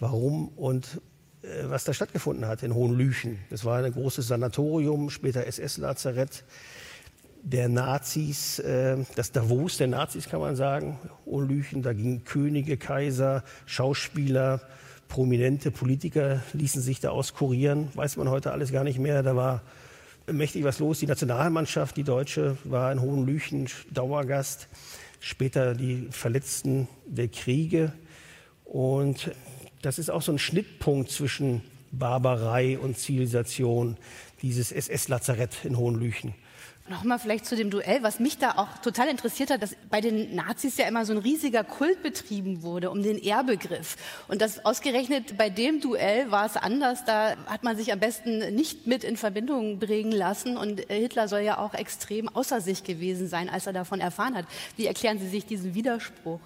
Speaker 5: warum und äh, was da stattgefunden hat in Hohenlüchen. Das war ein großes Sanatorium, später SS-Lazarett der Nazis, äh, das Davos der Nazis kann man sagen, Olychen, da gingen Könige, Kaiser, Schauspieler, prominente Politiker ließen sich da auskurieren, weiß man heute alles gar nicht mehr. Da war mächtig was los. Die Nationalmannschaft, die Deutsche, war in Hohenlüchen Dauergast. Später die Verletzten der Kriege. Und das ist auch so ein Schnittpunkt zwischen Barbarei und Zivilisation, dieses SS-Lazarett in Hohenlüchen.
Speaker 4: Nochmal vielleicht zu dem Duell, was mich da auch total interessiert hat, dass bei den Nazis ja immer so ein riesiger Kult betrieben wurde um den Ehrbegriff. Und das ausgerechnet bei dem Duell war es anders. Da hat man sich am besten nicht mit in Verbindung bringen lassen. Und Hitler soll ja auch extrem außer sich gewesen sein, als er davon erfahren hat. Wie erklären Sie sich diesen Widerspruch?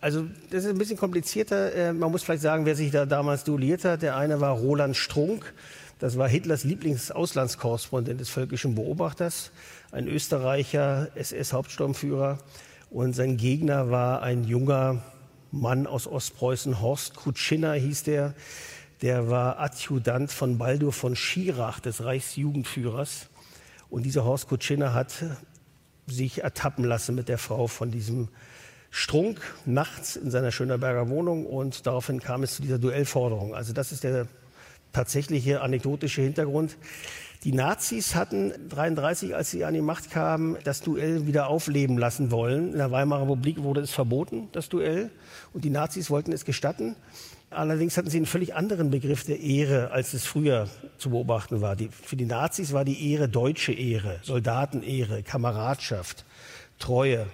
Speaker 5: Also das ist ein bisschen komplizierter. Äh, man muss vielleicht sagen, wer sich da damals duelliert hat. Der eine war Roland Strunk. Das war Hitlers Lieblingsauslandskorrespondent des Völkischen Beobachters, ein Österreicher, SS-Hauptsturmführer. Und sein Gegner war ein junger Mann aus Ostpreußen, Horst Kutschinner hieß der. Der war Adjutant von Baldur von Schirach, des Reichsjugendführers. Und dieser Horst Kutschinner hat sich ertappen lassen mit der Frau von diesem Strunk nachts in seiner Schönerberger Wohnung und daraufhin kam es zu dieser Duellforderung. Also das ist der tatsächliche anekdotische Hintergrund. Die Nazis hatten 33, als sie an die Macht kamen, das Duell wieder aufleben lassen wollen. In der Weimarer Republik wurde es verboten, das Duell. Und die Nazis wollten es gestatten. Allerdings hatten sie einen völlig anderen Begriff der Ehre, als es früher zu beobachten war. Die, für die Nazis war die Ehre deutsche Ehre, Soldatenehre, Kameradschaft, Treue.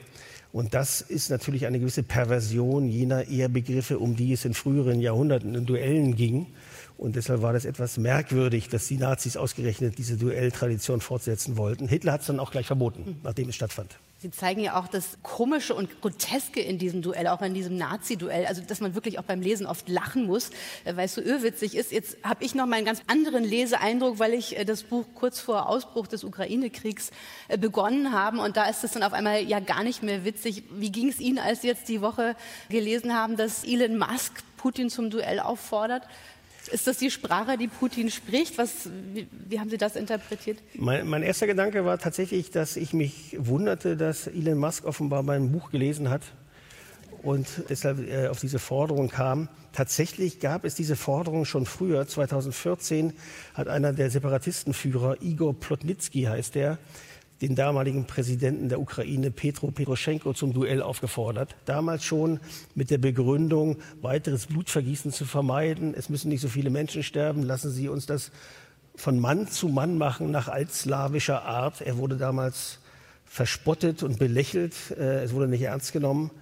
Speaker 5: Und das ist natürlich eine gewisse Perversion jener Ehrbegriffe, um die es in früheren Jahrhunderten in Duellen ging. Und deshalb war das etwas merkwürdig, dass die Nazis ausgerechnet diese Duelltradition fortsetzen wollten. Hitler hat es dann auch gleich verboten, nachdem es stattfand.
Speaker 4: Sie zeigen ja auch das Komische und Groteske in diesem Duell, auch in diesem Nazi-Duell, also dass man wirklich auch beim Lesen oft lachen muss, äh, weil es so irrwitzig ist. Jetzt habe ich noch mal einen ganz anderen Leseeindruck, weil ich äh, das Buch kurz vor Ausbruch des Ukraine-Kriegs äh, begonnen habe und da ist es dann auf einmal ja gar nicht mehr witzig. Wie ging es Ihnen, als Sie jetzt die Woche gelesen haben, dass Elon Musk Putin zum Duell auffordert? Ist das die Sprache, die Putin spricht? Was, wie, wie haben Sie das interpretiert?
Speaker 5: Mein, mein, erster Gedanke war tatsächlich, dass ich mich wunderte, dass Elon Musk offenbar mein Buch gelesen hat und deshalb äh, auf diese Forderung kam. Tatsächlich gab es diese Forderung schon früher. 2014 hat einer der Separatistenführer, Igor Plotnitsky heißt der, den damaligen Präsidenten der Ukraine, Petro Poroschenko, zum Duell aufgefordert. Damals schon mit der Begründung, weiteres Blutvergießen zu vermeiden. Es müssen nicht so viele Menschen sterben. Lassen Sie uns das von Mann zu Mann machen, nach altslawischer Art. Er wurde damals verspottet und belächelt. Äh, es wurde nicht ernst genommen.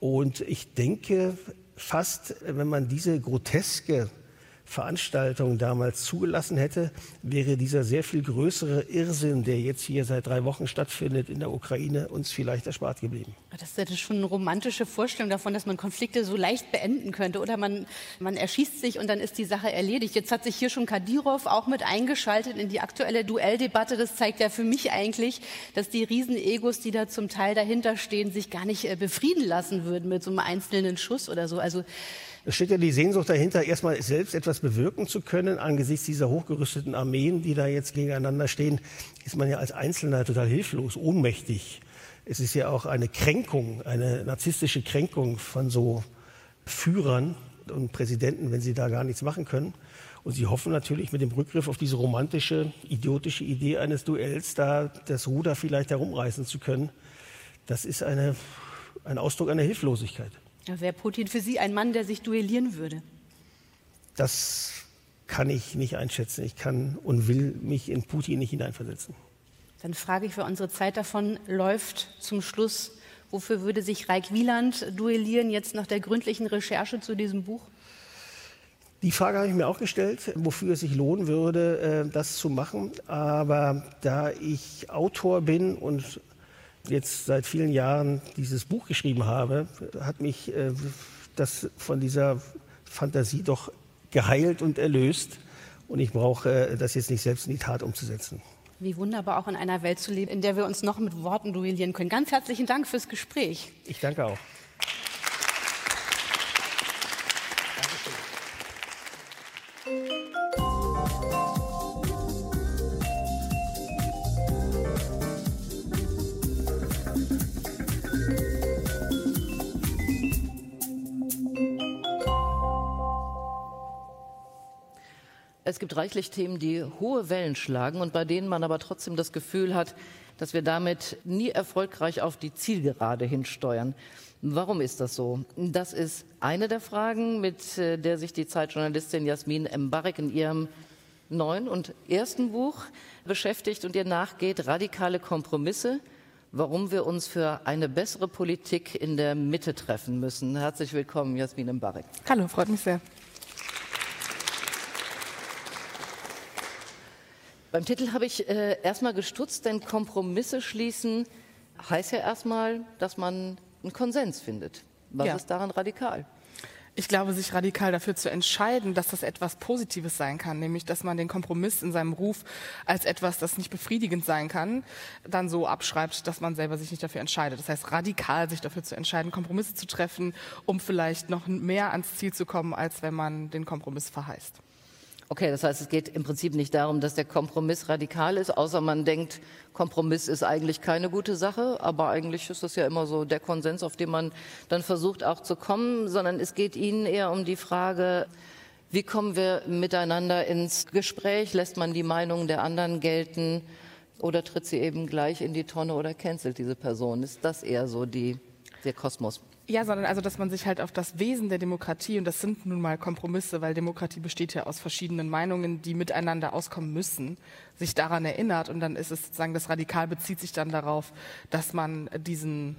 Speaker 5: Und ich denke fast, wenn man diese groteske Veranstaltung damals zugelassen hätte, wäre dieser sehr viel größere Irrsinn, der jetzt hier seit drei Wochen stattfindet in der Ukraine, uns vielleicht erspart geblieben.
Speaker 4: Das ist schon eine romantische Vorstellung davon, dass man Konflikte so leicht beenden könnte. Oder man, man erschießt sich und dann ist die Sache erledigt. Jetzt hat sich hier schon Kadyrov auch mit eingeschaltet in die aktuelle Duelldebatte. Das zeigt ja für mich eigentlich, dass die Riesenegos, die da zum Teil dahinter stehen, sich gar nicht äh, befrieden lassen würden mit so einem einzelnen Schuss oder so. Also
Speaker 5: es steht ja die Sehnsucht dahinter, erstmal selbst etwas bewirken zu können. Angesichts dieser hochgerüsteten Armeen, die da jetzt gegeneinander stehen, ist man ja als Einzelner total hilflos, ohnmächtig. Es ist ja auch eine Kränkung, eine narzisstische Kränkung von so Führern und Präsidenten, wenn sie da gar nichts machen können. Und sie hoffen natürlich mit dem Rückgriff auf diese romantische, idiotische Idee eines Duells, da das Ruder vielleicht herumreißen zu können. Das ist eine, ein Ausdruck einer Hilflosigkeit.
Speaker 4: Wäre Putin für Sie ein Mann, der sich duellieren würde?
Speaker 5: Das kann ich nicht einschätzen. Ich kann und will mich in Putin nicht hineinversetzen.
Speaker 4: Dann frage ich, für unsere Zeit davon läuft zum Schluss, wofür würde sich Reik Wieland duellieren, jetzt nach der gründlichen Recherche zu diesem Buch?
Speaker 5: Die Frage habe ich mir auch gestellt, wofür es sich lohnen würde, äh, das zu machen. Aber da ich Autor bin und jetzt seit vielen Jahren dieses Buch geschrieben habe, hat mich äh, das von dieser Fantasie doch geheilt und erlöst. Und ich brauche äh, das jetzt nicht selbst in die Tat umzusetzen.
Speaker 4: Wie wunderbar auch in einer Welt zu leben, in der wir uns noch mit Worten duellieren können. Ganz herzlichen Dank fürs Gespräch.
Speaker 5: Ich danke auch.
Speaker 6: Gibt reichlich Themen, die hohe Wellen schlagen und bei denen man aber trotzdem das Gefühl hat, dass wir damit nie erfolgreich auf die Zielgerade hinsteuern. Warum ist das so? Das ist eine der Fragen, mit äh, der sich die Zeitjournalistin Jasmin Mbarek in ihrem neuen und ersten Buch beschäftigt und ihr nachgeht, radikale Kompromisse, warum wir uns für eine bessere Politik in der Mitte treffen müssen. Herzlich willkommen, Jasmin Mbarek.
Speaker 7: Hallo, freut mich sehr.
Speaker 6: Beim Titel habe ich äh, erstmal gestutzt, denn Kompromisse schließen heißt ja erstmal, dass man einen Konsens findet. Was ja. ist daran radikal?
Speaker 7: Ich glaube, sich radikal dafür zu entscheiden, dass das etwas Positives sein kann, nämlich dass man den Kompromiss in seinem Ruf als etwas, das nicht befriedigend sein kann, dann so abschreibt, dass man selber sich nicht dafür entscheidet. Das heißt, radikal sich dafür zu entscheiden, Kompromisse zu treffen, um vielleicht noch mehr ans Ziel zu kommen, als wenn man den Kompromiss verheißt.
Speaker 6: Okay, das heißt, es geht im Prinzip nicht darum, dass der Kompromiss radikal ist, außer man denkt, Kompromiss ist eigentlich keine gute Sache, aber eigentlich ist das ja immer so der Konsens, auf den man dann versucht auch zu kommen, sondern es geht Ihnen eher um die Frage, wie kommen wir miteinander ins Gespräch? Lässt man die Meinung der anderen gelten oder tritt sie eben gleich in die Tonne oder cancelt diese Person? Ist das eher so die, der Kosmos?
Speaker 7: Ja, sondern also, dass man sich halt auf das Wesen der Demokratie, und das sind nun mal Kompromisse, weil Demokratie besteht ja aus verschiedenen Meinungen, die miteinander auskommen müssen, sich daran erinnert. Und dann ist es sozusagen, das Radikal bezieht sich dann darauf, dass man diesen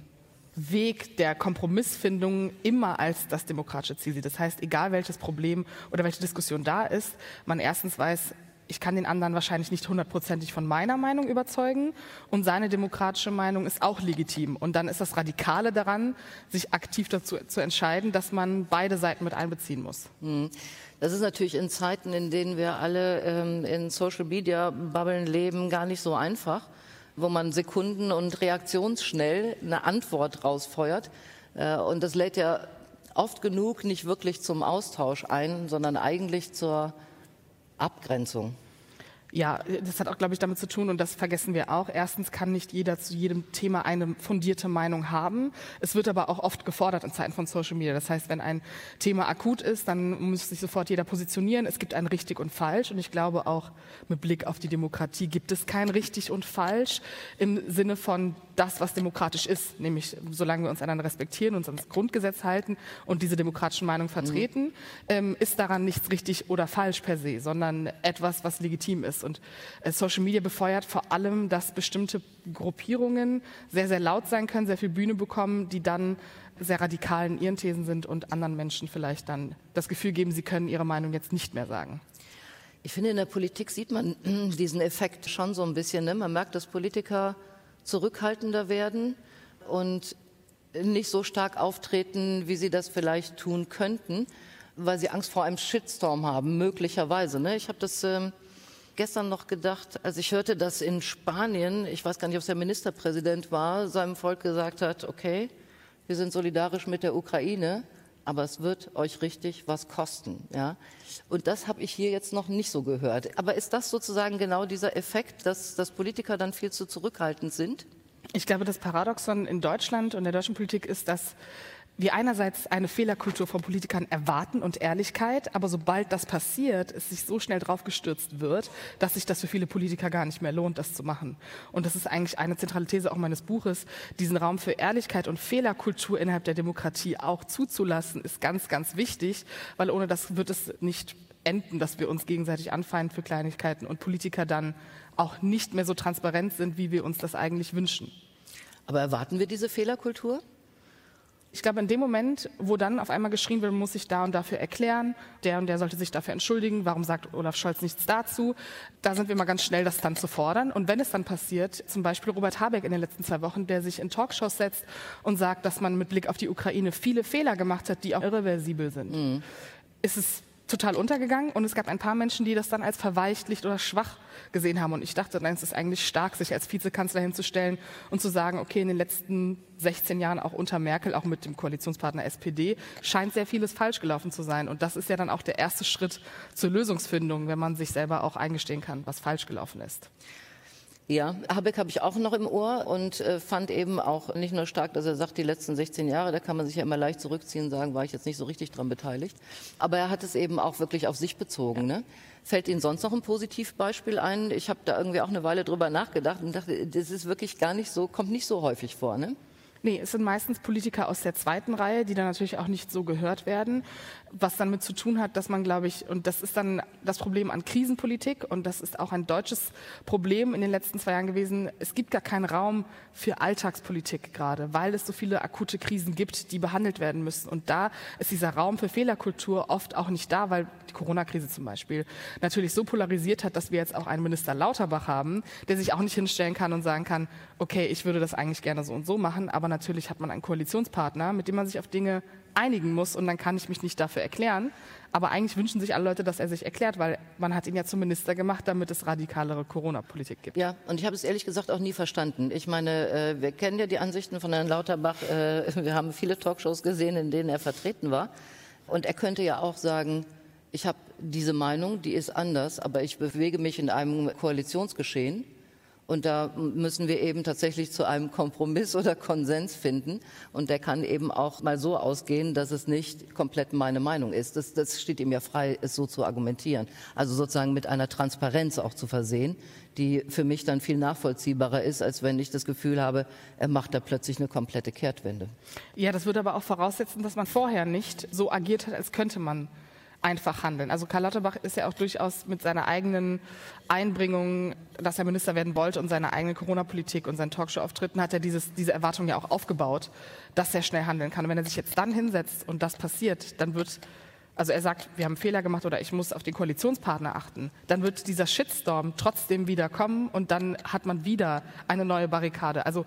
Speaker 7: Weg der Kompromissfindung immer als das demokratische Ziel sieht. Das heißt, egal welches Problem oder welche Diskussion da ist, man erstens weiß, ich kann den anderen wahrscheinlich nicht hundertprozentig von meiner Meinung überzeugen und seine demokratische Meinung ist auch legitim. Und dann ist das Radikale daran, sich aktiv dazu zu entscheiden, dass man beide Seiten mit einbeziehen muss.
Speaker 6: Hm. Das ist natürlich in Zeiten, in denen wir alle ähm, in Social Media Bubbeln leben, gar nicht so einfach, wo man sekunden- und reaktionsschnell eine Antwort rausfeuert. Äh, und das lädt ja oft genug nicht wirklich zum Austausch ein, sondern eigentlich zur Abgrenzung.
Speaker 7: Ja, das hat auch, glaube ich, damit zu tun, und das vergessen wir auch. Erstens kann nicht jeder zu jedem Thema eine fundierte Meinung haben. Es wird aber auch oft gefordert in Zeiten von Social Media. Das heißt, wenn ein Thema akut ist, dann muss sich sofort jeder positionieren. Es gibt ein richtig und falsch. Und ich glaube auch mit Blick auf die Demokratie gibt es kein richtig und falsch im Sinne von das, was demokratisch ist. Nämlich, solange wir uns einander respektieren, uns ans Grundgesetz halten und diese demokratischen Meinungen vertreten, mhm. ähm, ist daran nichts richtig oder falsch per se, sondern etwas, was legitim ist. Und äh, Social Media befeuert vor allem, dass bestimmte Gruppierungen sehr, sehr laut sein können, sehr viel Bühne bekommen, die dann sehr radikal in ihren Thesen sind und anderen Menschen vielleicht dann das Gefühl geben, sie können ihre Meinung jetzt nicht mehr sagen.
Speaker 6: Ich finde, in der Politik sieht man diesen Effekt schon so ein bisschen. Ne? Man merkt, dass Politiker zurückhaltender werden und nicht so stark auftreten, wie sie das vielleicht tun könnten, weil sie Angst vor einem Shitstorm haben, möglicherweise. Ne? Ich habe das ähm, gestern noch gedacht, als ich hörte, dass in Spanien, ich weiß gar nicht, ob es der Ministerpräsident war, seinem Volk gesagt hat, okay, wir sind solidarisch mit der Ukraine, aber es wird euch richtig was kosten. Ja? Und das habe ich hier jetzt noch nicht so gehört. Aber ist das sozusagen genau dieser Effekt, dass, dass Politiker dann viel zu zurückhaltend sind?
Speaker 7: Ich glaube, das Paradoxon in Deutschland und der deutschen Politik ist, dass wir einerseits eine Fehlerkultur von Politikern erwarten und Ehrlichkeit, aber sobald das passiert, es sich so schnell draufgestürzt wird, dass sich das für viele Politiker gar nicht mehr lohnt, das zu machen. Und das ist eigentlich eine zentrale These auch meines Buches. Diesen Raum für Ehrlichkeit und Fehlerkultur innerhalb der Demokratie auch zuzulassen, ist ganz, ganz wichtig, weil ohne das wird es nicht enden, dass wir uns gegenseitig anfeinden für Kleinigkeiten und Politiker dann auch nicht mehr so transparent sind, wie wir uns das eigentlich wünschen.
Speaker 6: Aber erwarten wir diese Fehlerkultur?
Speaker 7: Ich glaube, in dem Moment, wo dann auf einmal geschrien wird, muss sich da und dafür erklären, der und der sollte sich dafür entschuldigen, warum sagt Olaf Scholz nichts dazu, da sind wir mal ganz schnell, das dann zu fordern. Und wenn es dann passiert, zum Beispiel Robert Habeck in den letzten zwei Wochen, der sich in Talkshows setzt und sagt, dass man mit Blick auf die Ukraine viele Fehler gemacht hat, die auch irreversibel sind, mhm. ist es total untergegangen und es gab ein paar Menschen, die das dann als verweichlicht oder schwach gesehen haben. Und ich dachte, nein, es ist eigentlich stark, sich als Vizekanzler hinzustellen und zu sagen, okay, in den letzten 16 Jahren auch unter Merkel, auch mit dem Koalitionspartner SPD, scheint sehr vieles falsch gelaufen zu sein. Und das ist ja dann auch der erste Schritt zur Lösungsfindung, wenn man sich selber auch eingestehen kann, was falsch gelaufen ist.
Speaker 6: Ja, Habeck habe ich auch noch im Ohr und äh, fand eben auch nicht nur stark, dass er sagt, die letzten 16 Jahre, da kann man sich ja immer leicht zurückziehen und sagen, war ich jetzt nicht so richtig dran beteiligt. Aber er hat es eben auch wirklich auf sich bezogen. Ne? Fällt Ihnen sonst noch ein Positivbeispiel ein? Ich habe da irgendwie auch eine Weile drüber nachgedacht und dachte, das ist wirklich gar nicht so, kommt nicht so häufig vor. Ne?
Speaker 7: Nee, es sind meistens Politiker aus der zweiten Reihe, die dann natürlich auch nicht so gehört werden, was damit zu tun hat, dass man, glaube ich, und das ist dann das Problem an Krisenpolitik und das ist auch ein deutsches Problem in den letzten zwei Jahren gewesen. Es gibt gar keinen Raum für Alltagspolitik gerade, weil es so viele akute Krisen gibt, die behandelt werden müssen. Und da ist dieser Raum für Fehlerkultur oft auch nicht da, weil die Corona-Krise zum Beispiel natürlich so polarisiert hat, dass wir jetzt auch einen Minister Lauterbach haben, der sich auch nicht hinstellen kann und sagen kann, okay, ich würde das eigentlich gerne so und so machen, aber natürlich hat man einen Koalitionspartner, mit dem man sich auf Dinge einigen muss und dann kann ich mich nicht dafür erklären. Aber eigentlich wünschen sich alle Leute, dass er sich erklärt, weil man hat ihn ja zum Minister gemacht, damit es radikalere Corona-Politik gibt.
Speaker 6: Ja, und ich habe es ehrlich gesagt auch nie verstanden. Ich meine, äh, wir kennen ja die Ansichten von Herrn Lauterbach. Äh, wir haben viele Talkshows gesehen, in denen er vertreten war. Und er könnte ja auch sagen, ich habe diese Meinung, die ist anders, aber ich bewege mich in einem Koalitionsgeschehen und da müssen wir eben tatsächlich zu einem Kompromiss oder Konsens finden. Und der kann eben auch mal so ausgehen, dass es nicht komplett meine Meinung ist. Das, das steht ihm ja frei, es so zu argumentieren. Also sozusagen mit einer Transparenz auch zu versehen, die für mich dann viel nachvollziehbarer ist, als wenn ich das Gefühl habe, er macht da plötzlich eine komplette Kehrtwende.
Speaker 7: Ja, das würde aber auch voraussetzen, dass man vorher nicht so agiert hat, als könnte man einfach handeln. Also Karl Lauterbach ist ja auch durchaus mit seiner eigenen Einbringung, dass er Minister werden wollte und seiner eigenen Corona-Politik und seinen Talkshow-Auftritten hat er dieses, diese Erwartung ja auch aufgebaut, dass er schnell handeln kann. Und wenn er sich jetzt dann hinsetzt und das passiert, dann wird also er sagt, wir haben Fehler gemacht oder ich muss auf den Koalitionspartner achten, dann wird dieser Shitstorm trotzdem wieder kommen und dann hat man wieder eine neue Barrikade. Also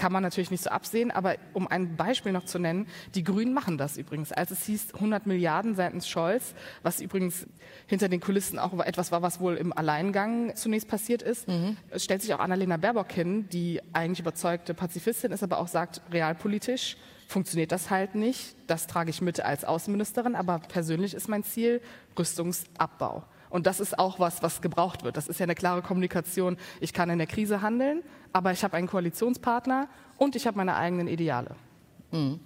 Speaker 7: kann man natürlich nicht so absehen, aber um ein Beispiel noch zu nennen, die Grünen machen das übrigens. Als es hieß 100 Milliarden seitens Scholz, was übrigens hinter den Kulissen auch etwas war, was wohl im Alleingang zunächst passiert ist, mhm. es stellt sich auch Annalena Baerbock hin, die eigentlich überzeugte Pazifistin ist, aber auch sagt, realpolitisch funktioniert das halt nicht. Das trage ich mit als Außenministerin, aber persönlich ist mein Ziel Rüstungsabbau. Und das ist auch was, was gebraucht wird. Das ist ja eine klare Kommunikation. Ich kann in der Krise handeln, aber ich habe einen Koalitionspartner und ich habe meine eigenen Ideale.
Speaker 6: Mhm.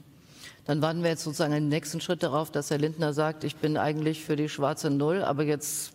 Speaker 6: Dann warten wir jetzt sozusagen den nächsten Schritt darauf, dass Herr Lindner sagt, ich bin eigentlich für die schwarze Null, aber jetzt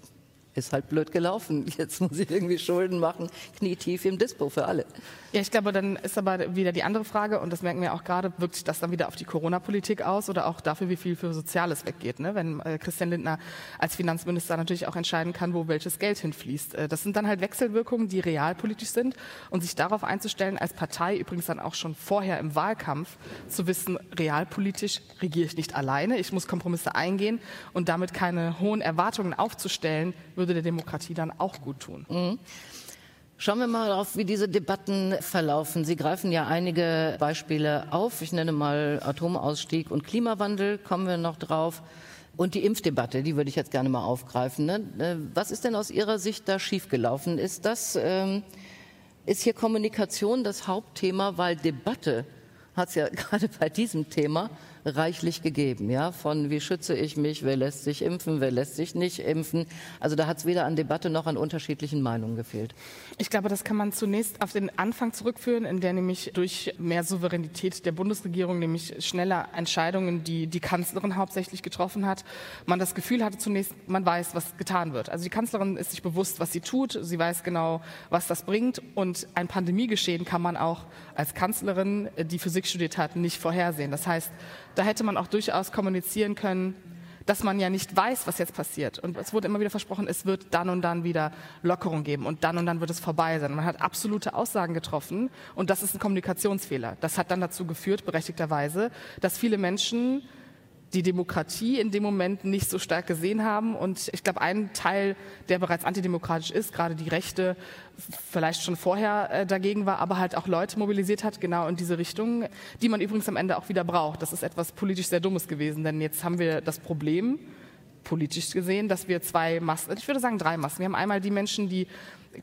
Speaker 6: ist halt blöd gelaufen. Jetzt muss ich irgendwie Schulden machen, knietief im Dispo für alle.
Speaker 7: Ja, ich glaube, dann ist aber wieder die andere Frage, und das merken wir auch gerade, wirkt sich das dann wieder auf die Corona-Politik aus oder auch dafür, wie viel für Soziales weggeht? Ne? Wenn äh, Christian Lindner als Finanzminister natürlich auch entscheiden kann, wo welches Geld hinfließt. Äh, das sind dann halt Wechselwirkungen, die realpolitisch sind und sich darauf einzustellen, als Partei übrigens dann auch schon vorher im Wahlkampf zu wissen, realpolitisch regiere ich nicht alleine, ich muss Kompromisse eingehen und damit keine hohen Erwartungen aufzustellen, würde der Demokratie dann auch gut tun. Mhm.
Speaker 6: Schauen wir mal darauf, wie diese Debatten verlaufen. Sie greifen ja einige Beispiele auf. Ich nenne mal Atomausstieg und Klimawandel, kommen wir noch drauf. Und die Impfdebatte, die würde ich jetzt gerne mal aufgreifen. Ne? Äh, was ist denn aus Ihrer Sicht da schiefgelaufen? Ist das, ähm, ist hier Kommunikation das Hauptthema, weil Debatte hat es ja gerade bei diesem Thema reichlich gegeben, ja, von wie schütze ich mich, wer lässt sich impfen, wer lässt sich nicht impfen. Also da hat es weder an Debatte noch an unterschiedlichen Meinungen gefehlt.
Speaker 7: Ich glaube, das kann man zunächst auf den Anfang zurückführen, in der nämlich durch mehr Souveränität der Bundesregierung, nämlich schneller Entscheidungen, die die Kanzlerin hauptsächlich getroffen hat, man das Gefühl hatte zunächst, man weiß, was getan wird. Also die Kanzlerin ist sich bewusst, was sie tut, sie weiß genau, was das bringt und ein Pandemiegeschehen kann man auch als Kanzlerin, die Physik studiert hat, nicht vorhersehen. Das heißt, da hätte man auch durchaus kommunizieren können, dass man ja nicht weiß, was jetzt passiert. Und es wurde immer wieder versprochen, es wird dann und dann wieder Lockerung geben und dann und dann wird es vorbei sein. Man hat absolute Aussagen getroffen und das ist ein Kommunikationsfehler. Das hat dann dazu geführt, berechtigterweise, dass viele Menschen die Demokratie in dem Moment nicht so stark gesehen haben. Und ich glaube, ein Teil, der bereits antidemokratisch ist, gerade die Rechte, vielleicht schon vorher äh, dagegen war, aber halt auch Leute mobilisiert hat, genau in diese Richtung, die man übrigens am Ende auch wieder braucht. Das ist etwas politisch sehr Dummes gewesen, denn jetzt haben wir das Problem, politisch gesehen, dass wir zwei Massen, ich würde sagen drei Massen. Wir haben einmal die Menschen, die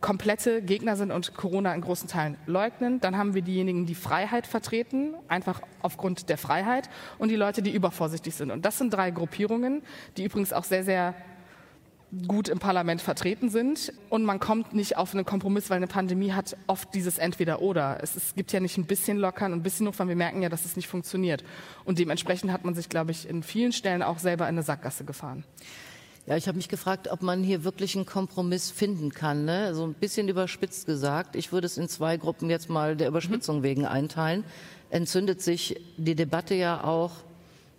Speaker 7: komplette Gegner sind und Corona in großen Teilen leugnen. Dann haben wir diejenigen, die Freiheit vertreten, einfach aufgrund der Freiheit. Und die Leute, die übervorsichtig sind. Und das sind drei Gruppierungen, die übrigens auch sehr, sehr gut im Parlament vertreten sind. Und man kommt nicht auf einen Kompromiss, weil eine Pandemie hat oft dieses Entweder-Oder. Es, es, gibt ja nicht ein bisschen lockern und ein bisschen hochfahren. Wir merken ja, dass es nicht funktioniert. Und dementsprechend hat man sich, glaube ich, in vielen Stellen auch selber in eine Sackgasse gefahren.
Speaker 6: Ja, ich habe mich gefragt, ob man hier wirklich einen Kompromiss finden kann. Ne? So ein bisschen überspitzt gesagt. Ich würde es in zwei Gruppen jetzt mal der Überspitzung mhm. wegen einteilen. Entzündet sich die Debatte ja auch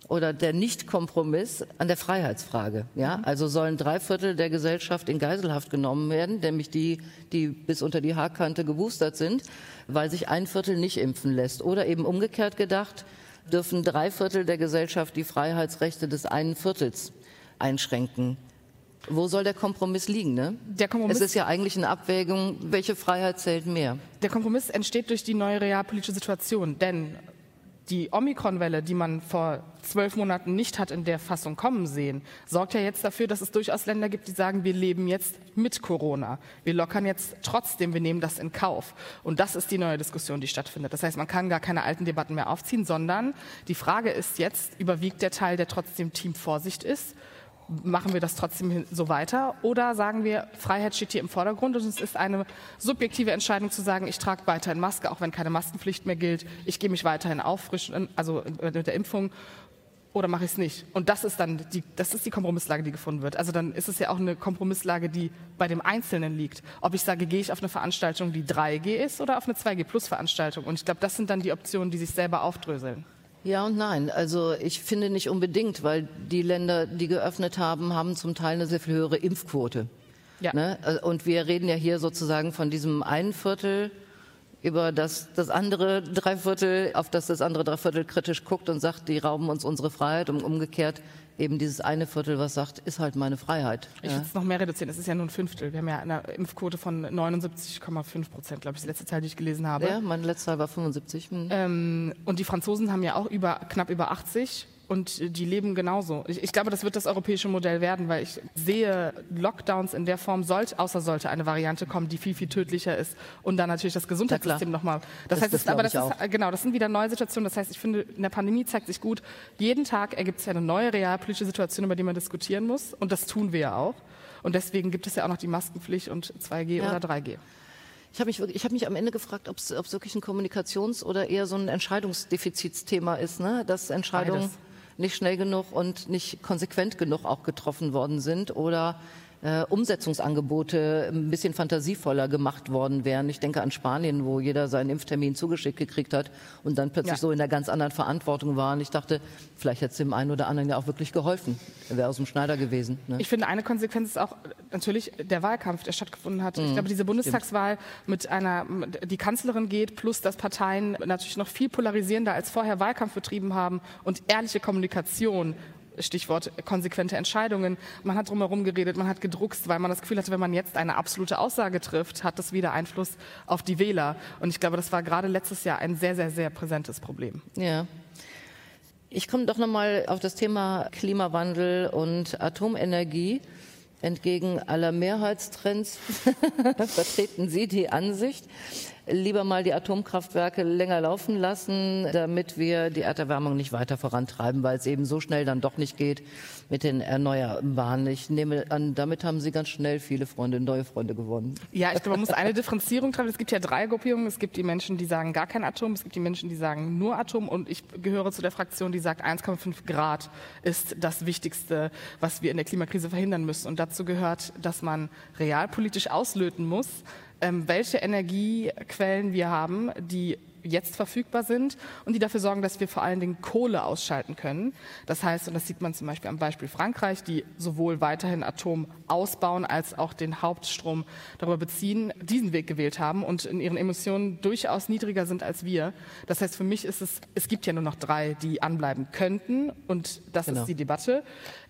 Speaker 6: oder der Nichtkompromiss an der Freiheitsfrage. Ja, mhm. also sollen drei Viertel der Gesellschaft in Geiselhaft genommen werden, nämlich die, die bis unter die Haarkante geboostert sind, weil sich ein Viertel nicht impfen lässt. Oder eben umgekehrt gedacht, dürfen drei Viertel der Gesellschaft die Freiheitsrechte des einen Viertels einschränken. Wo soll der Kompromiss liegen? Ne? Der Kompromiss, es ist ja eigentlich eine Abwägung, welche Freiheit zählt mehr.
Speaker 7: Der Kompromiss entsteht durch die neue realpolitische Situation. Denn die Omikron-Welle, die man vor zwölf Monaten nicht hat in der Fassung kommen sehen, sorgt ja jetzt dafür, dass es durchaus Länder gibt, die sagen, wir leben jetzt mit Corona. Wir lockern jetzt trotzdem, wir nehmen das in Kauf. Und das ist die neue Diskussion, die stattfindet. Das heißt, man kann gar keine alten Debatten mehr aufziehen, sondern die Frage ist jetzt, überwiegt der Teil, der trotzdem Team Vorsicht ist? Machen wir das trotzdem so weiter? Oder sagen wir, Freiheit steht hier im Vordergrund und es ist eine subjektive Entscheidung zu sagen, ich trage weiterhin Maske, auch wenn keine Maskenpflicht mehr gilt, ich gehe mich weiterhin auffrischen, also mit der Impfung oder mache ich es nicht? Und das ist dann die, das ist die Kompromisslage, die gefunden wird. Also dann ist es ja auch eine Kompromisslage, die bei dem Einzelnen liegt. Ob ich sage, gehe ich auf eine Veranstaltung, die 3G ist oder auf eine 2G Plus Veranstaltung. Und ich glaube, das sind dann die Optionen, die sich selber aufdröseln.
Speaker 6: Ja und nein. Also ich finde nicht unbedingt, weil die Länder, die geöffnet haben, haben zum Teil eine sehr viel höhere Impfquote. Ja. Ne? Und wir reden ja hier sozusagen von diesem einen Viertel über das, das andere Dreiviertel, auf das das andere Dreiviertel kritisch guckt und sagt, die rauben uns unsere Freiheit und umgekehrt eben dieses eine Viertel, was sagt, ist halt meine Freiheit.
Speaker 7: Ich würde es noch mehr reduzieren. Es ist ja nur ein Fünftel. Wir haben ja eine Impfquote von 79,5 Prozent, glaube ich, die letzte Zahl, die ich gelesen habe.
Speaker 6: Ja, meine letzte Zahl war 75. Hm.
Speaker 7: Ähm, und die Franzosen haben ja auch über, knapp über 80 und die leben genauso. Ich, ich, glaube, das wird das europäische Modell werden, weil ich sehe, Lockdowns in der Form, sollte, außer sollte eine Variante kommen, die viel, viel tödlicher ist und dann natürlich das Gesundheitssystem nochmal. Das, das heißt, das, das aber das ist, genau, das sind wieder neue Situationen. Das heißt, ich finde, in der Pandemie zeigt sich gut, jeden Tag ergibt es ja eine neue realpolitische Situation, über die man diskutieren muss und das tun wir ja auch. Und deswegen gibt es ja auch noch die Maskenpflicht und 2G ja. oder 3G.
Speaker 6: Ich habe mich, hab mich am Ende gefragt, ob es wirklich ein Kommunikations- oder eher so ein Entscheidungsdefizitsthema ist, ne? dass Entscheidungen Beides nicht schnell genug und nicht konsequent genug auch getroffen worden sind? Oder äh, Umsetzungsangebote ein bisschen fantasievoller gemacht worden wären. Ich denke an Spanien, wo jeder seinen Impftermin zugeschickt gekriegt hat und dann plötzlich ja. so in der ganz anderen Verantwortung war. Und ich dachte, vielleicht hätte es dem einen oder anderen ja auch wirklich geholfen. Er wäre aus dem Schneider gewesen.
Speaker 7: Ne? Ich finde, eine Konsequenz ist auch natürlich der Wahlkampf, der stattgefunden hat. Mhm. Ich glaube, diese Bundestagswahl mit einer, die Kanzlerin geht, plus dass Parteien natürlich noch viel polarisierender als vorher Wahlkampf betrieben haben und ehrliche Kommunikation Stichwort konsequente Entscheidungen. Man hat drumherum geredet, man hat gedruckst, weil man das Gefühl hatte, wenn man jetzt eine absolute Aussage trifft, hat das wieder Einfluss auf die Wähler. Und ich glaube, das war gerade letztes Jahr ein sehr, sehr, sehr präsentes Problem.
Speaker 6: Ja. Ich komme doch nochmal auf das Thema Klimawandel und Atomenergie. Entgegen aller Mehrheitstrends vertreten Sie die Ansicht, lieber mal die Atomkraftwerke länger laufen lassen, damit wir die Erderwärmung nicht weiter vorantreiben, weil es eben so schnell dann doch nicht geht mit den Erneuerbaren. Ich nehme an, damit haben Sie ganz schnell viele Freunde, neue Freunde gewonnen.
Speaker 7: Ja, ich glaube, man muss eine Differenzierung treffen. Es gibt ja drei Gruppierungen. Es gibt die Menschen, die sagen gar kein Atom. Es gibt die Menschen, die sagen nur Atom. Und ich gehöre zu der Fraktion, die sagt, 1,5 Grad ist das Wichtigste, was wir in der Klimakrise verhindern müssen. Und dazu gehört, dass man realpolitisch auslöten muss, welche Energiequellen wir haben, die jetzt verfügbar sind und die dafür sorgen, dass wir vor allen Dingen Kohle ausschalten können. Das heißt, und das sieht man zum Beispiel am Beispiel Frankreich, die sowohl weiterhin Atom ausbauen als auch den Hauptstrom darüber beziehen, diesen Weg gewählt haben und in ihren Emissionen durchaus niedriger sind als wir. Das heißt, für mich ist es, es gibt ja nur noch drei, die anbleiben könnten und das genau. ist die Debatte.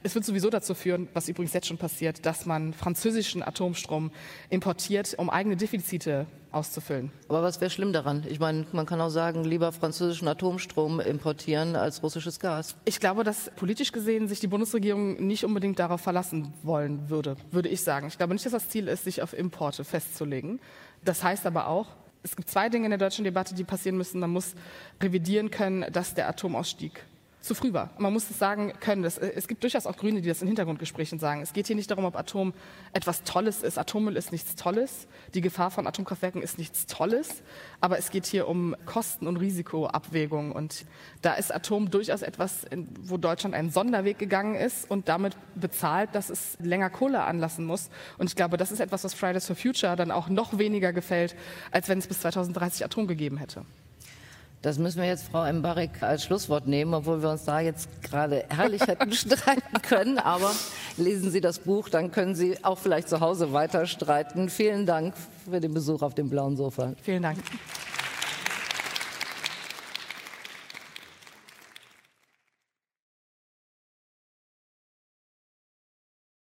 Speaker 7: Es wird sowieso dazu führen, was übrigens jetzt schon passiert, dass man französischen Atomstrom importiert, um eigene Defizite auszufüllen.
Speaker 6: Aber was wäre schlimm daran? Ich meine, man kann auch sagen, lieber französischen Atomstrom importieren als russisches Gas.
Speaker 7: Ich glaube, dass politisch gesehen sich die Bundesregierung nicht unbedingt darauf verlassen wollen würde, würde ich sagen. Ich glaube nicht, dass das Ziel ist, sich auf Importe festzulegen. Das heißt aber auch, es gibt zwei Dinge in der deutschen Debatte, die passieren müssen. Man muss revidieren können, dass der Atomausstieg zu früh war. Man muss es sagen können. Das, äh, es gibt durchaus auch Grüne, die das in Hintergrundgesprächen sagen. Es geht hier nicht darum, ob Atom etwas Tolles ist. Atommüll ist nichts Tolles. Die Gefahr von Atomkraftwerken ist nichts Tolles. Aber es geht hier um Kosten- und Risikoabwägung. Und da ist Atom durchaus etwas, wo Deutschland einen Sonderweg gegangen ist und damit bezahlt, dass es länger Kohle anlassen muss. Und ich glaube, das ist etwas, was Fridays for Future dann auch noch weniger gefällt, als wenn es bis 2030 Atom gegeben hätte.
Speaker 6: Das müssen wir jetzt Frau Mbarek als Schlusswort nehmen, obwohl wir uns da jetzt gerade herrlich hätten streiten können. Aber lesen Sie das Buch, dann können Sie auch vielleicht zu Hause weiter streiten. Vielen Dank für den Besuch auf dem blauen Sofa.
Speaker 7: Vielen Dank.